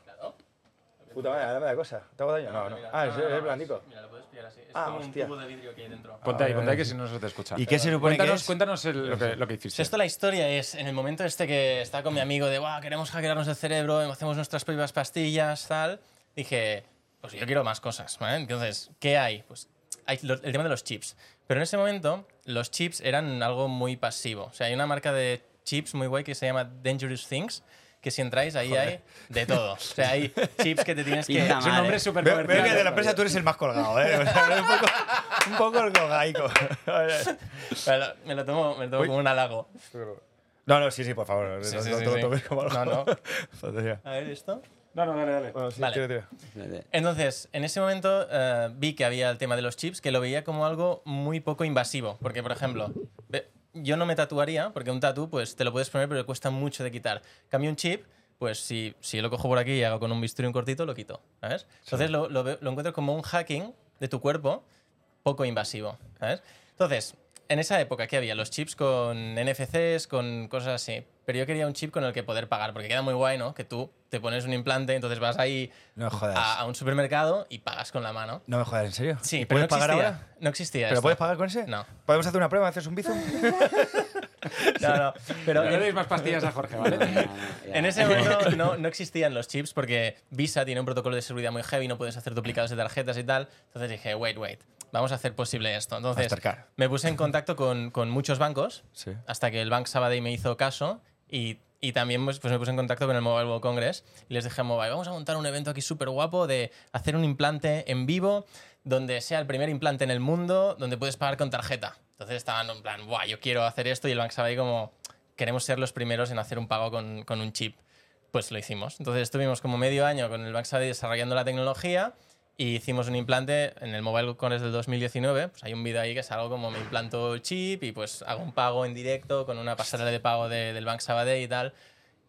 Puta madre, dame la cosa. ¿Te hago daño? No, no. Ah, es, es blandico. Mira, lo puedes pillar así. Es Ah, como hostia. un tubo de vidrio que hay dentro. Ponte ahí, Ah, ponte ahí que si no, no se te escucha. ¿Y qué se supone que Cuéntanos, es? cuéntanos el- lo, que, lo que hiciste. Esto la historia es en el momento este que estaba con mi amigo de, wow, queremos hackearnos el cerebro, hacemos nuestras propias pastillas, tal. Dije, pues yo quiero más cosas, ¿vale? Entonces, ¿qué hay? Pues hay lo- el tema de los chips. Pero en ese momento, los chips eran algo muy pasivo. O sea, hay una marca de chips muy guay que se llama Dangerous Things, que si entráis ahí hay de todo. O sea, hay chips que te tienes que... Es un mal, nombre ¿eh? súper Veo, veo que de la empresa tú eres el más colgado, ¿eh? O sea, un poco, un poco el colgaico. Me lo, me lo tomo, me lo tomo como un halago. No, no, sí, sí, por favor. Sí, no, sí, no sí, tomes como algo. No, no. A ver, ¿esto? No, no, dale, dale. Bueno, sí, Vale. tira, tira. Entonces, en ese momento eh, vi que había el tema de los chips, que lo veía como algo muy poco invasivo. Porque, por ejemplo, ve- yo no me tatuaría, porque un tatu, pues te lo puedes poner, pero cuesta mucho de quitar. Cambio un chip, pues si, si lo cojo por aquí y hago con un bisturí un cortito, lo quito. ¿Sabes? Entonces lo, lo lo encuentro como un hacking de tu cuerpo poco invasivo. ¿Sabes? Entonces, en esa época, ¿qué había? Los chips con NFCs, con cosas así. Pero yo quería un chip con el que poder pagar, porque queda muy guay, ¿no? Que tú te pones un implante, entonces vas ahí No a, a un supermercado y pagas con la mano. No me jodas, ¿en serio? Sí, ¿Y pero puedes no pagar existía. ahora? No existía ¿Pero esto. puedes pagar con ese? No. ¿Podemos hacer una prueba? ¿Haces un bizum? No, no. Pero No le deis más pastillas a Jorge, ¿vale? En ese momento no, no existían los chips porque Visa tiene un protocolo de seguridad muy heavy, no puedes hacer duplicados de tarjetas y tal. Entonces dije, wait, wait, vamos a hacer posible esto. Entonces Mastercard. me puse en contacto con, con muchos bancos Sí. hasta que el Bank Sabadell me hizo caso y, y también pues, pues me puse en contacto con el Mobile World Congress y les dije a Mobile, vamos a montar un evento aquí súper guapo de hacer un implante en vivo donde sea el primer implante en el mundo donde puedes pagar con tarjeta. Entonces estaban en plan, Buah, yo quiero hacer esto y el Bank Sabadell como, queremos ser los primeros en hacer un pago con, con un chip. Pues lo hicimos. Entonces estuvimos como medio año con el Bank Sabadell desarrollando la tecnología y hicimos un implante en el Mobile Congress del 2019. Pues hay un vídeo ahí que es algo como me implanto el chip y pues hago un pago en directo con una pasarela de pago de- del Bank Sabadell y tal.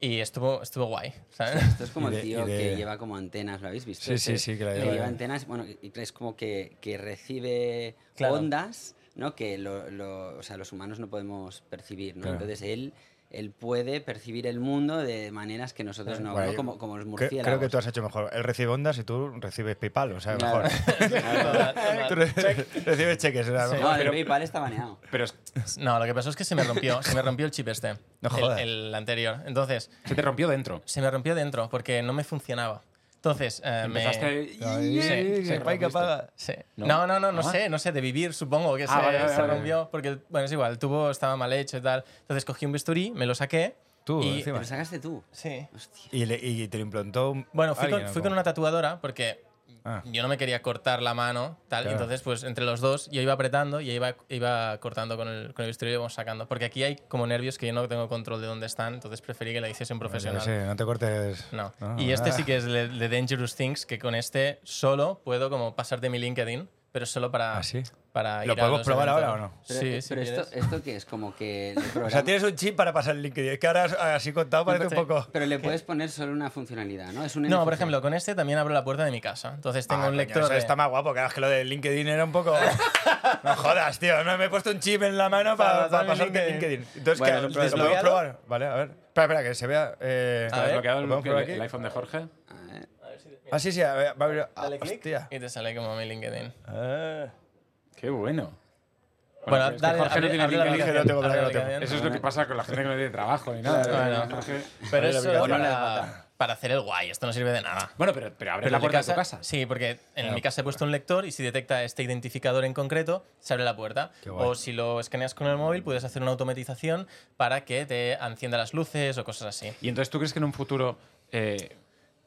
Y estuvo, estuvo guay. ¿sabes? Esto es como Y el de- tío de- que lleva como antenas, ¿lo habéis visto? Sí, sí, Ese- sí, que la que lleva. lleva antenas, bueno, y es como que, que recibe Claro. ondas, ¿no? Que lo- lo- o sea, los humanos no podemos percibir, ¿no? Claro. Entonces él, él puede percibir el mundo de maneras que nosotros no, Bueno, ¿no? Como, como los murciélagos. Creo que tú has hecho mejor. Él recibe ondas y tú recibes PayPal, o sea, Claro. mejor. Tú re- recibes cheques, o sea, Sí. mejor. No, el PayPal está baneado. Pero es- No, lo que pasó es que se me rompió, se me rompió el chip este. No el anterior. Entonces, se te rompió dentro. se me rompió dentro porque no me funcionaba. Entonces, eh, me... Empezaste Sí, que sí, paga. Sí. ¿No? No, no, no, no, Ah. sé, no sé, de vivir supongo que Ah, se, vale, vale, se vale. rompió porque, bueno, es igual, el tubo estaba mal hecho y tal. Entonces cogí un bisturí, me lo saqué Tú, Y- encima. ¿Te lo sacaste tú? Sí. Hostia. Y, le- y te lo implantó un- Bueno, fui, con, ¿o fui con una tatuadora porque Ah. yo no me quería cortar la mano, tal. Claro. entonces, pues entre los dos, yo iba apretando y iba, iba cortando con el, con el bisturí y íbamos sacando. Porque aquí hay como nervios que yo no tengo control de dónde están, entonces preferí que la hiciese un profesional. Sí, no te cortes. No. Y este ah. sí que es de, de Dangerous Things, que con este solo puedo como pasar de mi LinkedIn, pero solo para, ¿Ah, sí? para ¿Lo ir a podemos los probar eventos. ahora o no? Pero, sí, si pero esto, esto que es como que O sea, tienes un chip para pasar el LinkedIn. Es que ahora así contado parece un poco. Pero le puedes poner solo una funcionalidad, ¿no? Es un No, por ejemplo, con este también abro la puerta de mi casa. Entonces tengo Ah, un coño, lector. eso de- está más guapo, claro, es que lo del LinkedIn era un poco. no jodas, tío. No me he puesto un chip en la mano para, Para pasar pasarte LinkedIn. LinkedIn. Entonces, Bueno, ¿qué? ¿lo ¿Lo podemos probar? Vale, a ver. Espera, espera, que se vea. Eh, A ¿Has ver, desbloqueado ¿lo el, podemos probar el- aquí? el iPhone de Jorge? Ah, sí, sí, a ver, va a abrir. Ah, Dale clic hostia. y te sale como mi LinkedIn. Ah. Qué bueno. Bueno, pero es que dale, Jorge no tiene abre la LinkedIn. No tengo, tengo. aplicación. Eso es lo que pasa con la gente que no tiene trabajo ni nada. Bueno. Jorge- Pero eso es aplicación. para, para hacer el guay. Esto no sirve de nada. Bueno, pero, pero abre Pero la puerta de tu casa. Sí, porque en mi casa he puesto un lector y si detecta este identificador en concreto, se abre la puerta. Qué guay. O si lo escaneas con el móvil, puedes hacer una automatización para que te encienda las luces o cosas así. Y entonces tú crees que en un futuro eh,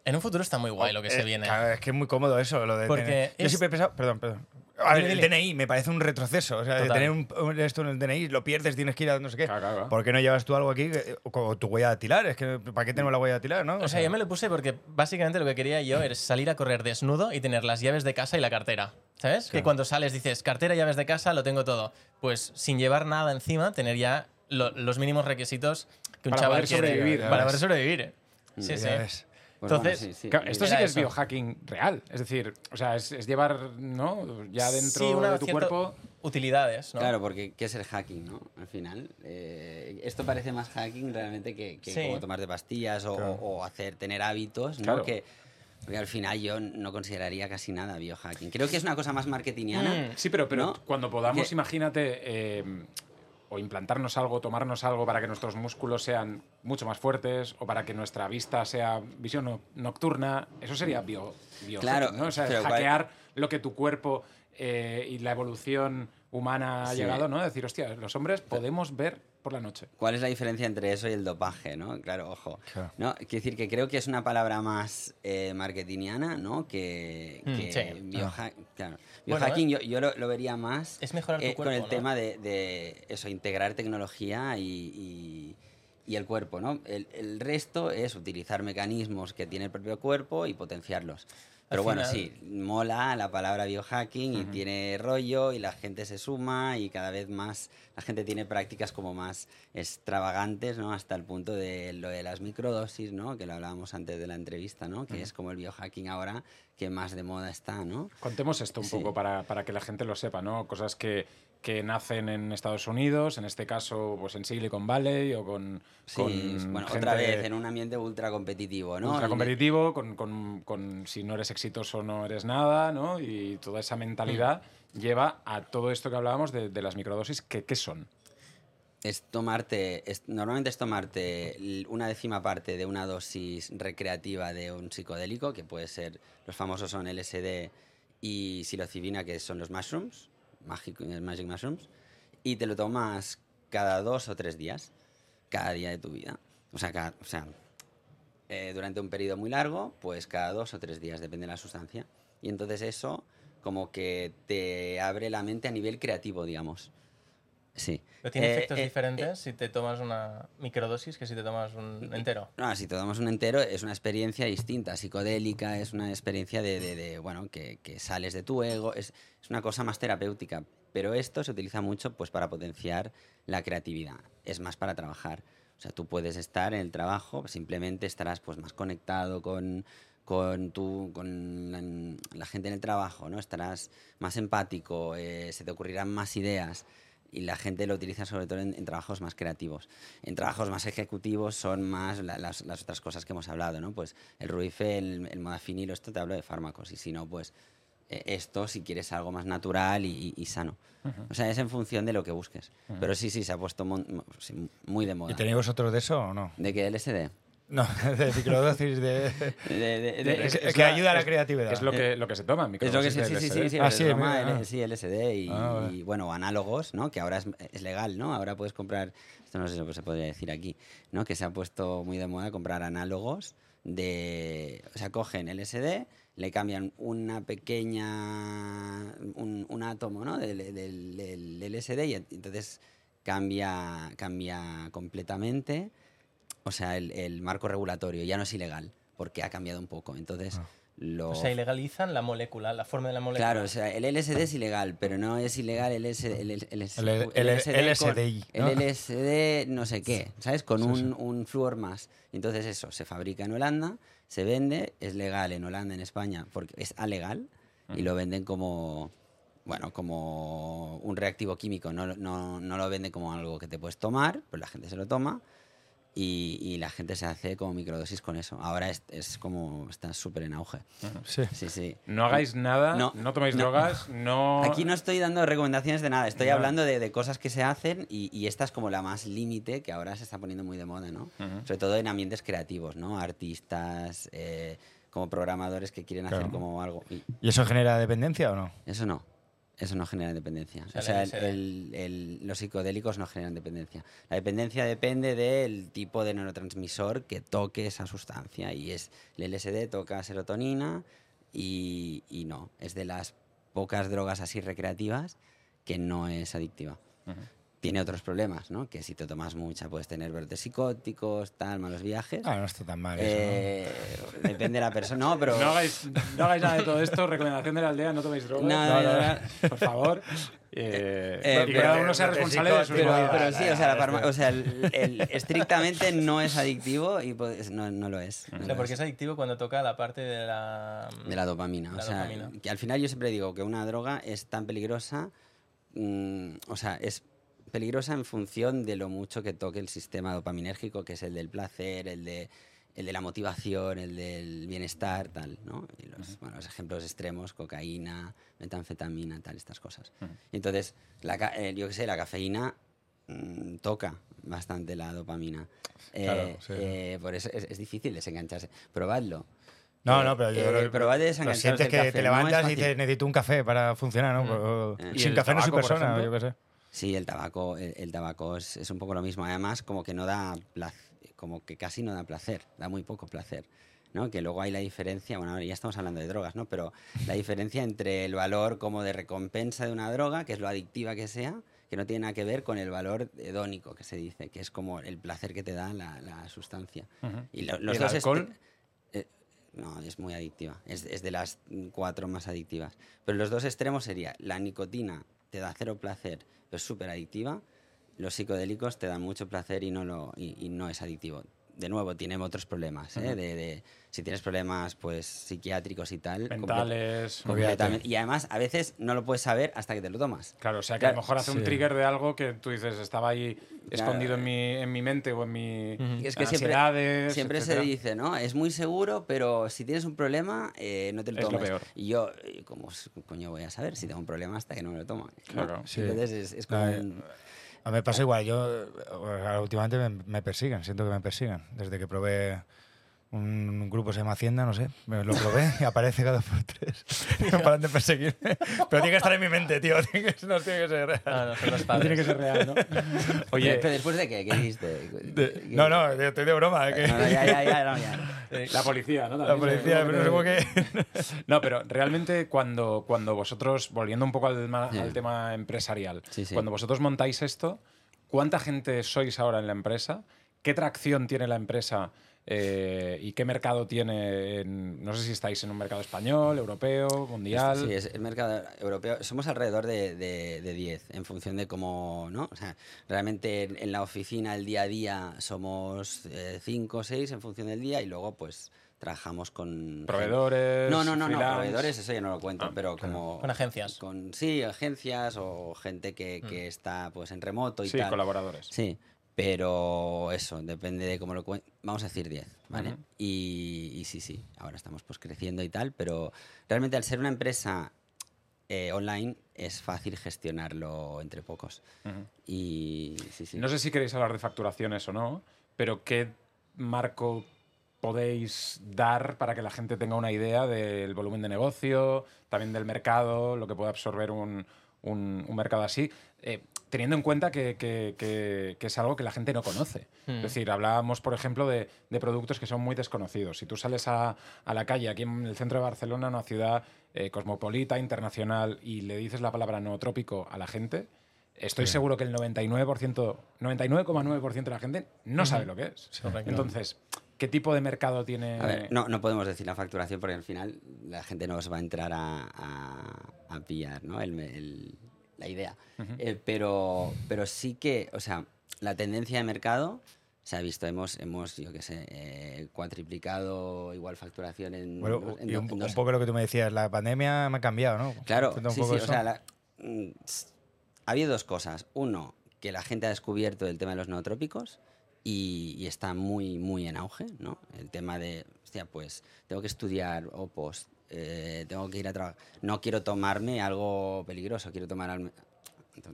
En un futuro está muy guay lo que se Eh, viene. claro, es que es muy cómodo eso, lo de Porque tener- Yo es- siempre he pensado. Perdón, perdón. A ver, el. DNI me parece un retroceso. O sea, de tener un, un- esto en el DNI, lo pierdes, tienes que ir a no sé qué. Claro, claro, claro. ¿Por qué no llevas tú algo aquí? o tu huella dactilar. Es que, ¿para qué tenemos la huella dactilar, no? O sea, yo me lo puse porque básicamente lo que quería yo era salir a correr desnudo y tener las llaves de casa y la cartera. ¿Sabes? Que cuando sales dices, cartera, llaves de casa, lo tengo todo. Pues sin llevar nada encima, tener ya lo- los mínimos requisitos que un Para chaval poder quiere sobrevivir, para poder sobrevivir. Sí, Ya sí. Pues Entonces, bueno, sí, sí. Claro, esto sí que es eso. biohacking real. Es decir, o sea, es, es llevar, ¿no? Ya dentro Sí, una de tu cuerpo. Utilidades, ¿no? Claro, porque ¿qué es el hacking, no? Al final, eh, esto parece más hacking realmente que, que Sí. como tomarte pastillas o, o hacer, tener hábitos, ¿no? Claro. Que, porque al final yo no consideraría casi nada biohacking. Creo que es una cosa más marketingiana. Mm. Sí, pero, pero ¿no? cuando podamos, Que- imagínate, eh, o implantarnos algo, tomarnos algo para que nuestros músculos sean mucho más fuertes o para que nuestra vista sea visión no- nocturna, eso sería bio, Claro, ¿no? O sea, pero ¿cuál- hackear lo que tu cuerpo eh, y la evolución humana ha Sí. llegado, ¿no? Decir, hostia, los hombres podemos ver por la noche. ¿Cuál es la diferencia entre eso y el dopaje, no? Claro, ojo. Claro. ¿No? Quiero decir que creo que es una palabra más eh, marketingiana, ¿no? Que, Mm, que sí. bioha- claro. Bueno, biohacking yo, yo lo, lo vería más Es mejorar tu eh, con el ¿no? tema de, de eso, integrar tecnología y, y- y el cuerpo, ¿no? El, el resto es utilizar mecanismos que tiene el propio cuerpo y potenciarlos. Pero bueno, final- sí, mola la palabra biohacking y tiene rollo y la gente se suma y cada vez más la gente tiene prácticas como más extravagantes, ¿no? Hasta el punto de lo de las microdosis, ¿no? Que lo hablábamos antes de la entrevista, ¿no? Que es como el biohacking ahora que más de moda está, ¿no? Contemos esto un Sí. poco para, para que la gente lo sepa, ¿no? Cosas que, que nacen en Estados Unidos, en este caso, pues en Silicon Valley o con. Sí, con bueno, gente otra vez en un ambiente ultra competitivo, ¿no? ultra competitivo, con, con- con si no eres exitoso no eres nada, ¿no? Y toda esa mentalidad Mm. lleva a todo esto que hablábamos de, de las microdosis, que ¿qué son? es tomarte, es- normalmente es tomarte una décima parte de una dosis recreativa de un psicodélico, que puede ser, los famosos son LSD y psilocibina, que son los mushrooms, magic, magic mushrooms, y te lo tomas cada dos o tres días, cada día de tu vida. O sea, cada- o sea eh, durante un periodo muy largo, pues cada dos o tres días, depende de la sustancia. Y entonces eso como que te abre la mente a nivel creativo, digamos. Sí. Pero tiene Eh, efectos eh, diferentes si te tomas una microdosis que si te tomas un entero. No, si te damos un entero es una experiencia distinta, psicodélica, es una experiencia de, de- de, bueno, que, que sales de tu ego, es, es una cosa más terapéutica. Pero esto se utiliza mucho pues, para potenciar la creatividad, es más para trabajar. O sea, tú puedes estar en el trabajo, simplemente estarás pues, más conectado con, con, tu, con la, la gente en el trabajo, ¿no? estarás más empático, eh, se te ocurrirán más ideas y la gente lo utiliza sobre todo en, en trabajos más creativos. En trabajos más ejecutivos son más la- las, las otras cosas que hemos hablado, ¿no? Pues el ruife, el, el modafinilo, esto te hablo de fármacos, y si no, pues eh, esto si quieres algo más natural y, y- sano. O sea, es en función de lo que busques. Pero sí, sí, se ha puesto mon- muy de moda. ¿Y tenéis vosotros de eso o no? ¿De qué LSD? No, de microdosis de... De- de- de- Es- que ayuda a la creatividad. Es lo que, lo que se toma, Es lo que sí, microdosis sí, sí, sí, Ah, sí, toma sí, LSD y, Ah, y, bueno, análogos, ¿no? Que ahora es, es legal, ¿no? Ahora puedes comprar, esto no sé si se podría decir aquí, ¿no? Que se ha puesto muy de moda comprar análogos de, o sea, cogen LSD, le cambian una pequeña, un, un átomo, ¿no? Del, del- del LSD y entonces cambia, cambia completamente, o sea, el, el marco regulatorio ya no es ilegal porque ha cambiado un poco, entonces... Lo, O sea, ilegalizan la molécula, la forma de la molécula. Claro, o sea, el LSD es ilegal, pero no es ilegal el, S, el, LSD con- LSDI, ¿no? el LSD no sé qué, ¿sabes? Con un, un flúor más. Entonces eso, se fabrica en Holanda, se vende, es legal en Holanda, en España, porque es alegal, y lo venden como, bueno, como un reactivo químico. No, no, no lo venden como algo que te puedes tomar, pues la gente se lo toma. Y, y la gente se hace como microdosis con eso. Ahora es, es como, está súper en auge. Sí. Sí, sí. No hagáis nada, no, No, toméis no. drogas, no... Aquí no estoy dando recomendaciones de nada, estoy No. hablando de, de cosas que se hacen y, y esta es como la más límite que ahora se está poniendo muy de moda, ¿no? Sobre todo en ambientes creativos, ¿no? Artistas, eh, como programadores que quieren hacer como algo. Y ¿Y eso genera dependencia o no? eso no, eso no genera dependencia. sea, O sea, el el- LSD. el- el- los psicodélicos no generan dependencia. La dependencia depende del tipo de neurotransmisor que toque esa sustancia y es el LSD toca serotonina y, y no, es de las pocas drogas así recreativas que no es adictiva. Tiene otros problemas, ¿no? Que si te tomas mucha puedes tener brotes psicóticos, tal, malos viajes. Ah, no está tan mal eso. Eh, depende de la persona, no, pero... No hagáis, no hagáis nada de todo esto. Recomendación de la aldea, no toméis drogas. No, no, no, Por favor. Eh, Eh, y pero- cada uno sea responsable de sus Pero, pero sí, o sea, la farma- o sea, el- el- estrictamente no es adictivo y pues, no, no lo es. no O lo sea, porque es. es adictivo cuando toca la parte de la... De la dopamina. La o sea, dopamina. que al final yo siempre digo que una droga es tan peligrosa, mm, o sea, es peligrosa en función de lo mucho que toque el sistema dopaminérgico, que es el del placer, el de, el de la motivación, el del bienestar, tal, ¿no? Y los, bueno, los ejemplos extremos, cocaína, metanfetamina, tal, estas cosas. Y entonces, la, eh, yo qué sé, la cafeína mm, toca bastante la dopamina. Claro, Eh, sí, eh, por eso es, es difícil desengancharse. Probadlo. No, Eh, no, pero yo eh, lo desengancharse sientes que te no levantas y fácil. dices, necesito un café para funcionar, ¿no? Eh. Pero ¿Y Sin café no soy persona, yo qué sé. Sí, el tabaco, el, el tabaco es, es un poco lo mismo. Además, como que no da placer, como que casi no da placer, da muy poco placer. ¿no? Que luego hay la diferencia, bueno, ya estamos hablando de drogas, ¿no? Pero la diferencia entre el valor como de recompensa de una droga, que es lo adictiva que sea, que no tiene nada que ver con el valor hedónico que se dice, que es como el placer que te da la, la sustancia. Y lo- los el dos alcohol? eh, no, es muy adictiva. Es, es de las cuatro más adictivas. Pero los dos extremos sería la nicotina te da cero placer, pero es súper adictiva. Los psicodélicos te dan mucho placer y no, lo, y, y no es adictivo. De nuevo, tiene otros problemas. ¿eh? de, de- si tienes problemas pues psiquiátricos y tal. Mentales. completamente. Y además, a veces no lo puedes saber hasta que te lo tomas. Claro, o sea que a lo mejor hace un trigger de algo que tú dices estaba ahí escondido en mi, en mi mente o en mi es que siempre, ansiedades, siempre se etcétera. dice, ¿no? Es muy seguro, pero si tienes un problema, eh, no te lo Es lo tomes. peor. Y yo, eh, ¿cómo coño voy a saber si tengo un problema hasta que no me lo tomo? ¿no? Claro. Sí. Entonces es, es como... Eh, un- me pasa igual, yo últimamente me, me persiguen, siento que me persigan. Desde que probé un grupo se llama Hacienda, no sé, me lo probé y aparece cada dos por tres. No paran de perseguirme. Pero tiene que estar en mi mente, tío, tiene que, no tiene que ser real. Ah, no, son los No padres. tiene que ser real, ¿no? Oye, ¿Pero después de qué? ¿Qué dijiste? De- ¿Qué- no, no, estoy de broma. eh, que- No, no, ya, ya, ya, no, ya. la policía, ¿no? la policía, pero no sé cómo que... No, pero realmente cuando, cuando vosotros, volviendo un poco al, tema- Sí. al tema empresarial, Sí, sí. cuando vosotros montáis esto, ¿cuánta gente sois ahora en la empresa? ¿Qué tracción tiene la empresa? Eh, ¿Y qué mercado tiene? en- no sé si estáis en un mercado español, europeo, mundial. Sí, es el mercado europeo. Somos alrededor de, de, de 10, en función de cómo, ¿no? O sea, realmente en, en la oficina, el día a día, somos 5 o 6 en función del día y luego, pues, trabajamos con... Proveedores. No, no, no, no, proveedores, eso ya no lo cuento, Ah, pero como... Con agencias. Con, sí, agencias o gente que, que está, pues, en remoto y Sí, tal. colaboradores. Sí, pero eso, depende de cómo lo Vamos a decir 10, ¿vale? Y, y sí, sí, ahora estamos pues creciendo y tal, pero realmente al ser una empresa eh, online es fácil gestionarlo entre pocos. Y sí, sí. No sé si queréis hablar de facturaciones o no, pero ¿qué marco podéis dar para que la gente tenga una idea del volumen de negocio, también del mercado, lo que puede absorber un, un- un mercado así, eh, teniendo en cuenta que, que- que- que es algo que la gente no conoce. Es decir, hablábamos, por ejemplo, de, de productos que son muy desconocidos. Si tú sales a, a la calle, aquí en el centro de Barcelona, una ciudad eh, cosmopolita, internacional, y le dices la palabra nootrópico a la gente, estoy seguro que el 99%, 99,9% de la gente no sabe lo que es. Correcto. Entonces, ¿qué tipo de mercado tiene? A ver, no, no podemos decir la facturación porque al final la gente no os va a entrar a, a- a pillar ¿no? El- el- la idea. Eh, pero, pero sí que, o sea, la tendencia de mercado se ha visto. Hemos, hemos yo qué sé, eh, cuatriplicado igual facturación en, Bueno, en y un, en un poco lo que tú me decías, la pandemia me ha cambiado, ¿no? Claro, sí, sí, o sea, la- mm, ha habido dos cosas. Uno, que la gente ha descubierto el tema de los neotrópicos y, y está muy, muy en auge, ¿no? El tema de, hostia, pues tengo que estudiar o post, eh, tengo que ir a trabajar. No quiero tomarme algo peligroso, quiero tomar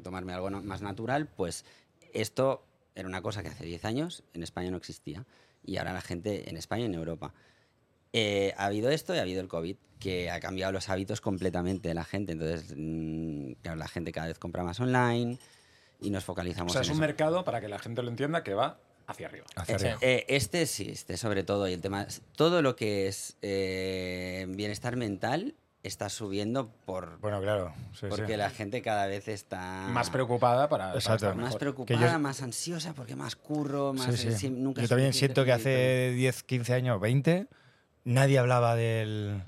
tomarme algo más natural, pues esto era una cosa que hace 10 años en España no existía y ahora la gente en España y en Europa. Eh, ha habido esto y ha habido el COVID, que ha cambiado los hábitos completamente de la gente. Entonces, mm, claro, la gente cada vez compra más online y nos o focalizamos sea, en es un eso. mercado, para que la gente lo entienda, que va hacia arriba. Hacia arriba. Eh, este sí, este sobre todo. Y el tema, todo lo que es eh, bienestar mental está subiendo por, Bueno, claro. sí, porque sí. la gente cada vez está Más preocupada para, para Exacto. más preocupada, yo- más ansiosa, porque más curro, más Sí, sí. eh, nunca Yo también siento que hace 10, 15 años, 20, nadie hablaba del,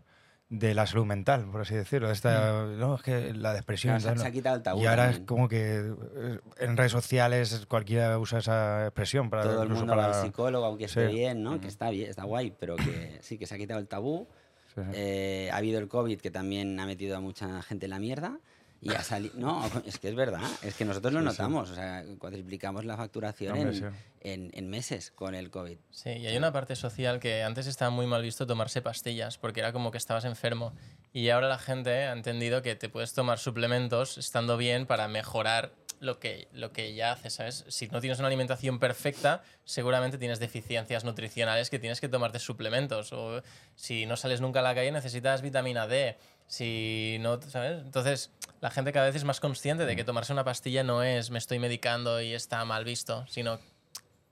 de la salud mental, por así decirlo. Esta, no, es que la depresión. Mm. Claro, se- ha quitado el tabú Y ahora es como que eh, en redes sociales cualquiera usa esa expresión para todo el mundo va al psicólogo, aunque esté Sí. bien, ¿no? Que está bien, está guay, pero que sí, que se ha quitado el tabú. Sí, sí. Eh, ha habido el COVID que también ha metido a mucha gente en la mierda. Y ha salido. No, es que es verdad. Es que nosotros lo Sí, sí. notamos. O sea, cuadriplicamos la facturación Hombre, en, sí. en- en meses con el COVID. Sí, y hay una parte social que antes estaba muy mal visto tomarse pastillas, porque era como que estabas enfermo. Y ahora la gente ha entendido que te puedes tomar suplementos estando bien para mejorar lo que, lo que ya haces, ¿sabes? Si no tienes una alimentación perfecta, seguramente tienes deficiencias nutricionales que tienes que tomarte suplementos. O si no sales nunca a la calle, necesitas vitamina D. Si no, ¿sabes? Entonces, la gente cada vez es más consciente de que tomarse una pastilla no es me estoy medicando y está mal visto, sino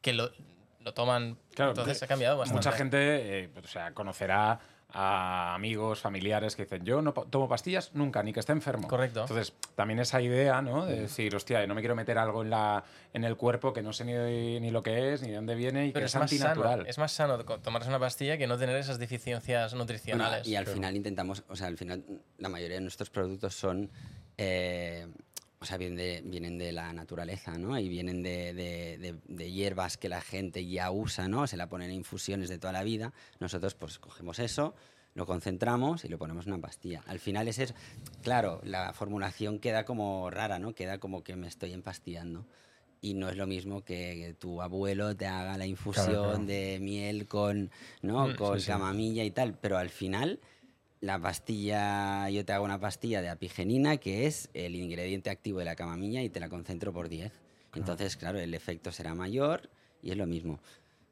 que lo, lo toman. Claro, Entonces ha cambiado bastante. Mucha gente eh, o sea, conocerá a amigos, familiares que dicen, yo no tomo pastillas nunca, ni que esté enfermo. Correcto. Entonces, también esa idea, ¿no? De decir, hostia, no me quiero meter algo en, la, en el cuerpo que no sé ni, ni lo que es, ni de dónde viene y Pero que es es, más, sano, antinatural. es más sano tomarse una pastilla que no tener esas deficiencias Bueno, nutricionales. y al final intentamos, o sea, al final la mayoría de nuestros productos son, eh, o sea, vienen de, vienen de la naturaleza, ¿no? Y vienen de, de- de- hierbas que la gente ya usa, ¿no? Se la ponen en infusiones de toda la vida. Nosotros, pues, cogemos eso, lo concentramos y lo ponemos en una pastilla. Al final es eso. Claro, la formulación queda como rara, ¿no? Queda como que me estoy empastillando. Y no es lo mismo que tu abuelo te haga la infusión claro. de miel con, ¿no? Mm, con sí, sí. camamilla y tal. Pero al final, la pastilla, yo te hago una pastilla de apigenina, que es el ingrediente activo de la camamilla, y te la concentro por 10. Entonces, claro, el efecto será mayor y es lo mismo.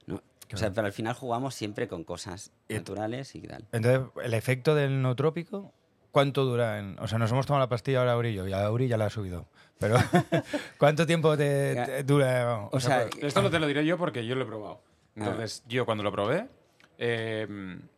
¿no? O sea, pero al final jugamos siempre con cosas naturales y tal. Entonces, el efecto del nootrópico, ¿cuánto dura? En, o sea, nos hemos tomado la pastilla ahora Aurillo y a ya la ha subido. Pero, ¿cuánto tiempo te, te dura? O sea, Esto lo te lo diré yo porque yo lo he probado. Entonces, yo cuando lo probé, eh,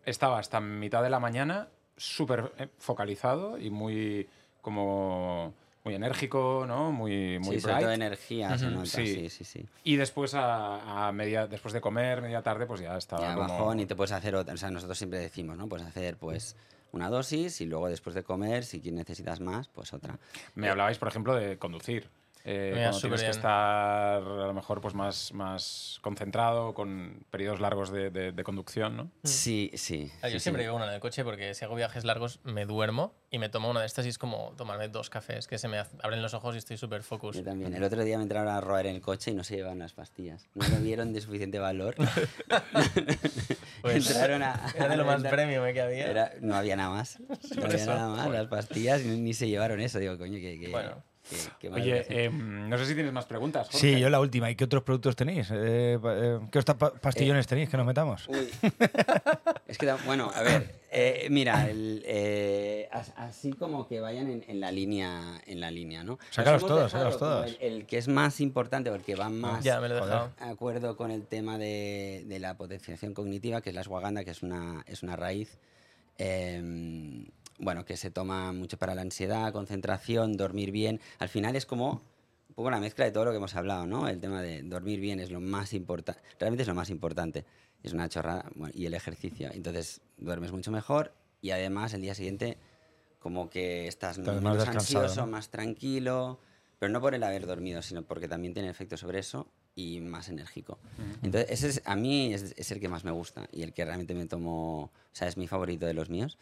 estaba hasta mitad de la mañana súper eh, focalizado y muy como muy enérgico, ¿no? Muy, muy sí, sobre todo bright. energía, se nota, Sí. sí, sí, sí. Y después a, a media, después de comer, media tarde, pues ya estaba Ya como... bajón y te puedes hacer otra. O sea, nosotros siempre decimos, ¿no? Puedes hacer, pues, una dosis y luego después de comer, si necesitas más, pues otra. Me hablabais, por ejemplo, de conducir. Eh, Mira, cuando tienes que estar a lo mejor pues más, más concentrado, con periodos largos de, de- de conducción, ¿no? Sí, sí. Ah, yo sí, siempre sí. llevo una en el coche porque si hago viajes largos me duermo y me tomo una de estas y es como tomarme dos cafés que se me abren los ojos y estoy súper focus. Yo también. El otro día me entraron a robar en el coche y no se llevaban las pastillas. No lo vieron de suficiente valor. Pues, entraron a. Era de lo más premium eh, que había. Era- no había nada más. No había nada más. Las pastillas ni, ni se llevaron eso. Digo, coño, que. que- Bueno, que, que más Oye, eh, no sé si tienes más preguntas. Jorge. Sí, yo la última. ¿Y qué otros productos tenéis? Eh, eh, ¿Qué otros pa- pastillones tenéis que nos metamos? Uy. es que, bueno, a ver, eh, mira, el, eh, as- así como que vayan en, en la línea, en la línea, ¿no? Sácalos todos, sácalos todos. El, el que es más importante o el que va más Ya, me lo he Joder. dejado. de acuerdo con el tema de, de la potenciación cognitiva, que es la ashwagandha, que es una, es una raíz, eh, bueno, que se toma mucho para la ansiedad, concentración, dormir bien. Al final es como un poco la mezcla de todo lo que hemos hablado, ¿no? El tema de dormir bien es lo más importante, realmente es lo más importante. Es una chorrada, bueno, y el ejercicio. Entonces duermes mucho mejor y además el día siguiente como que estás más menos descansado, ansioso, ¿no? más tranquilo, pero no por el haber dormido, sino porque también tiene efecto sobre eso y más enérgico. Entonces, ese es, a mí es, es el que más me gusta y el que realmente me tomo, o sea, es mi favorito de los míos.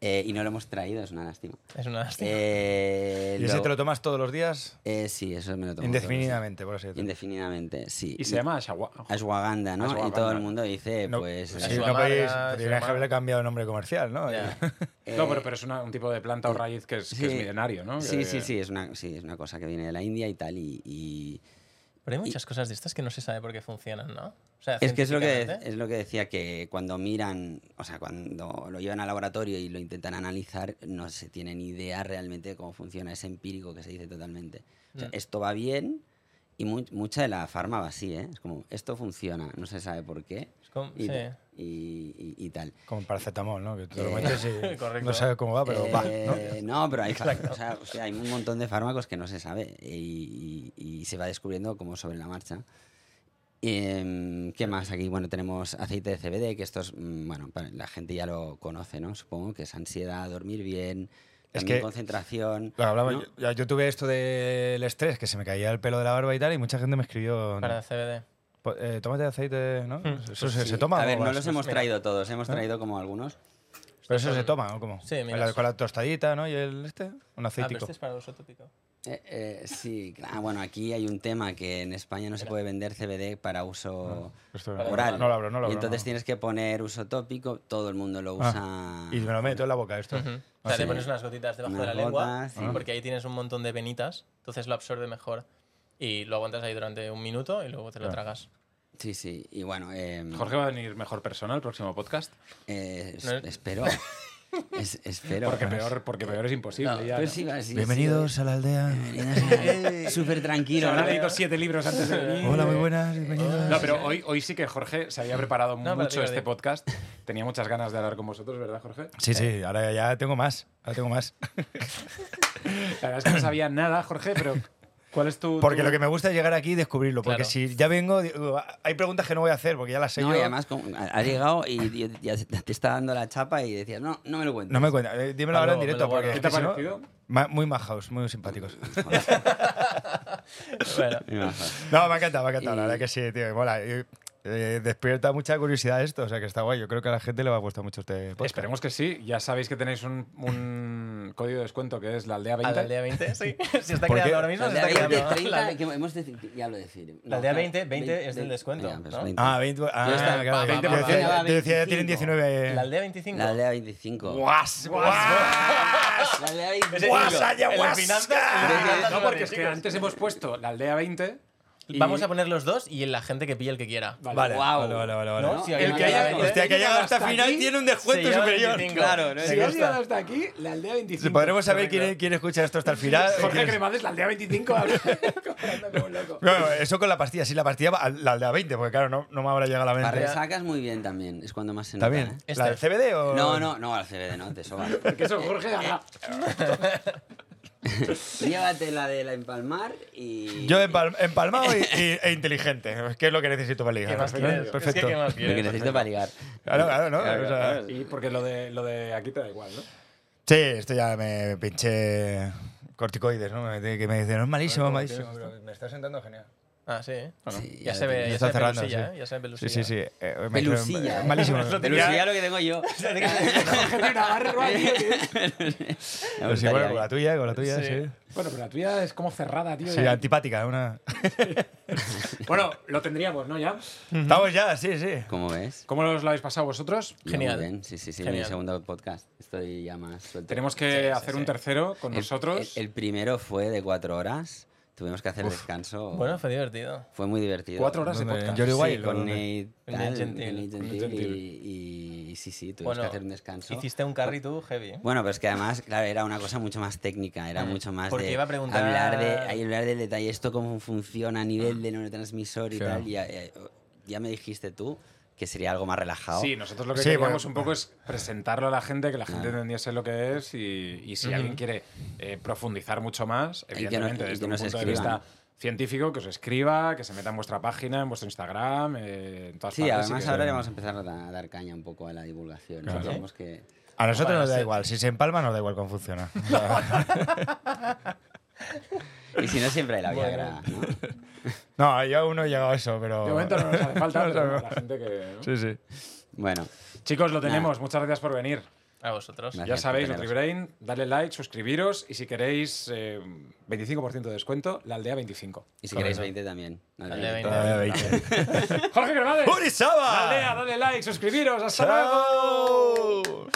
Eh, y no lo hemos traído, es una lástima. Es una lástima. Eh, ¿Y ese lo- te lo tomas todos los días? eh, sí, eso me lo tomo. todos los días. Indefinidamente, por así decirlo. Indefinidamente, sí. Y se llama Ashwa- Ashwagandha, ¿no? Y Ashwagandha. todo el mundo dice, No, pues... sí, eh, no podéis, podríais haberle cambiado el nombre comercial, ¿no? Ya. eh, No, pero, pero es una- un tipo de planta o raíz que es, que es sí. milenario, ¿no? Sí, Que- sí, sí, es una, sí, es una cosa que viene de la India y tal, y- y, Pero hay muchas cosas de estas que no se sabe por qué funcionan, ¿no? O sea, Es que es lo que, es lo que decía, que cuando miran, o sea, cuando lo llevan al laboratorio y lo intentan analizar, no se tiene ni idea realmente de cómo funciona, es empírico que se dice totalmente. O sea, Mm. esto va bien y mu- mucha de la farma va así, ¿eh? Es como, esto funciona, no se sabe por qué Es como- y, sí. Y- y- y tal. Como paracetamol, ¿no? Que lo Eh, metes y correcto. no sabes cómo va, pero va, ¿no? Eh, ¿no? pero hay, o sea, o sea, hay un montón de fármacos que no se sabe y, y- y se va descubriendo como sobre la marcha. Em, ¿Qué más aquí? Bueno, tenemos aceite de CBD, que esto es, mm, bueno, la gente ya lo conoce, ¿no? Supongo que es ansiedad, dormir bien, Es también que- concentración. Lo hablaba- ¿no? yo, yo tuve esto del estrés, que se me caía el pelo de la barba y tal, y mucha gente me escribió. Para CBD. Po- eh, tómate aceite, ¿no? Eso se, Sí. se toma. A o ver, no vas- los hemos mira. traído todos, hemos traído como algunos. Pero eso se toma, ¿o cómo? Sí, mira, con la tostadita, ¿no? Y el este, un Ah, pero aceitico. este es para uso tópico. Eh, eh, sí, claro. bueno, aquí hay un tema que en España no se puede vender CBD para uso Esto- Para oral. No lo abro, no lo y abro. entonces no. tienes que poner uso tópico, todo el mundo lo usa. Ah, y me lo meto en la boca esto. O Ah, sea, sí. te pones unas gotitas debajo de la Unas lengua, gotas, sí. porque ahí tienes un montón de venitas, entonces lo absorbe mejor. Y lo aguantas ahí durante un minuto y luego te lo Claro. tragas. Sí, sí. Y bueno, eh, Jorge va a venir mejor persona al próximo podcast. eh, es- No es- espero. Es- espero. Porque peor, porque peor es imposible. No, ya, Pues ¿no? sí, sí, Bienvenidos a la aldea. sí. Súper tranquilo. habrá leído siete libros antes de venir. Hola, muy buenas, bienvenidos. No, pero hoy, hoy sí que Jorge se había preparado mucho este podcast. Tenía muchas ganas de hablar con vosotros, ¿verdad, Jorge? Sí, sí, ahora ya tengo más. Ahora tengo más. La verdad es que no sabía nada, Jorge, pero ¿cuál es tu...? Porque tu- lo que me gusta es llegar aquí y descubrirlo. Porque Claro. si ya vengo, digo, hay preguntas que no voy a hacer porque ya las sé No, yo. y además como- ha llegado y ya te está dando la chapa y decías, no, no me lo cuentes. No me cuenta. eh, dímelo Ah, ahora en directo. Porque ¿Qué te ha parecido? ma- muy majaos, muy simpáticos. Bueno, No, me ha encantado, me ha encantado. La Y- verdad que sí, tío, mola. Eh, despierta mucha curiosidad esto, o sea que está guay. Yo creo que a la gente le va a gustar mucho este podcast. Esperemos que sí. Ya sabéis que tenéis un, un código de descuento que es la aldea 20. a la aldea 20, sí. Se está creando ahora mismo. La Se aldea está 20, creando. 30, La- que hemos ya lo decir. La aldea 20, 20 es del descuento, Ya, pues ¿no? 20. Ah, 20. Ah, está, claro. va, que- va, yo va, decía- decía, tienen 25. 19. La aldea 25. La aldea 25. ¡Guas! ¡Guas! La aldea Ese 25. ¡Guas, guas! de No, porque es que antes hemos puesto la aldea 20. Y- Vamos a poner los dos y la gente que pille el que quiera. Vale. Vale, Guau. vale, vale, vale. vale. ¿No? Si El que haya- Hostia, que llegado hasta hasta final aquí, tiene un descuento superior. 25. Claro, ¿no? Si has llegado hasta aquí, la aldea 25. Podremos saber quién, quién escucha esto hasta el final. Jorge ¿Quién- Cremades, la aldea 25. cobrando como un loco. No, eso con la pastilla. Sí, la pastilla va a la aldea 20, porque claro, no, no me habrá llegado a la Para mente. resacas muy bien también. Es cuando más se nota. ¿También? ¿eh? Este. ¿La del CBD o...? No, no, no, al CBD, no, te sobra. Que eso, Jorge, haga. Llévate la de la empalmar y. Yo empal- empalmado y, y- e inteligente, que es lo que necesito para ligar. ¿Qué más quieres? Perfecto. Es que, ¿qué más Lo que necesito para ligar. Claro, claro, ¿no? Claro, O sea, claro. Y porque lo de, lo de aquí te da igual, ¿no? Sí, esto ya me pinché corticoides, ¿no? Me- Que me dicen, no es malísimo, malísimo. me está sentando genial. Ah, sí. Bueno, Sí, ya, ya se ve, ya Está se ve cerrando, pelusilla, sí. ¿eh? Ya se ve Sí, pelusilla. sí, sí. Eh, me- Pelusilla. Malísimo. Pelusilla lo que tengo yo. Pero sí, bueno, con la tuya, con la tuya, Sí. sí. Bueno, pero la tuya es como cerrada, tío. Sí, ya. antipática, una. Bueno, lo tendríamos, ¿no? Ya. Estamos ya, sí, sí. ¿Cómo ves? ¿Cómo os lo habéis pasado vosotros? Genial. Muy bien. Sí, sí, sí. Genial. Mi segundo podcast. Estoy ya más suelto. Tenemos que Sí, sí, hacer sí. un tercero con El- nosotros. El, el primero fue de cuatro horas. Tuvimos que hacer descanso. Bueno, fue divertido. fue muy divertido. Cuatro horas de podcast. Jordi Sí, Wild, ¿o con? Nate, Gentil. Gentil y, y- y sí, sí, tuvimos Bueno, que hacer un descanso. Hiciste un carry tú heavy. ¿eh? Bueno, pero es que además, claro, era una cosa mucho más técnica, era mucho más Porque de iba a preguntar- hablar de hablar del detalle, esto cómo funciona a nivel de neurotransmisor y Claro. tal. Y ya, ya- ya me dijiste tú que sería algo más relajado. Sí, nosotros lo que Sí, queríamos bueno. un poco es presentarlo a la gente, que la gente Claro. entendiese lo que es y, y si alguien quiere eh, profundizar mucho más, evidentemente desde un punto de vista científico, que os escriba, que se meta en vuestra página, en vuestro Instagram, eh, en todas Sí, partes. además ahora le vamos a empezar a da- a dar caña un poco a la divulgación. Claro. Que A nosotros Bueno, nos da sí. igual. Si se empalma, nos da igual cómo funciona. y si no siempre hay la Viagra, ¿no? no, yo aún no he llegado a eso, pero. De momento no nos hace falta, No pero sabemos. la gente que... Sí, sí. Bueno, Chicos, lo tenemos. Muchas gracias por venir. A vosotros. Gracias. Ya sabéis. NutriBrain, dale like, suscribiros y si queréis eh, 25% de descuento, la aldea 25. y si queréis 20 también. Dale no, 20. Todavía veinte. Jorge Granades, ¡Urizaba! la aldea, dale like, suscribiros, hasta luego. ¡Chao!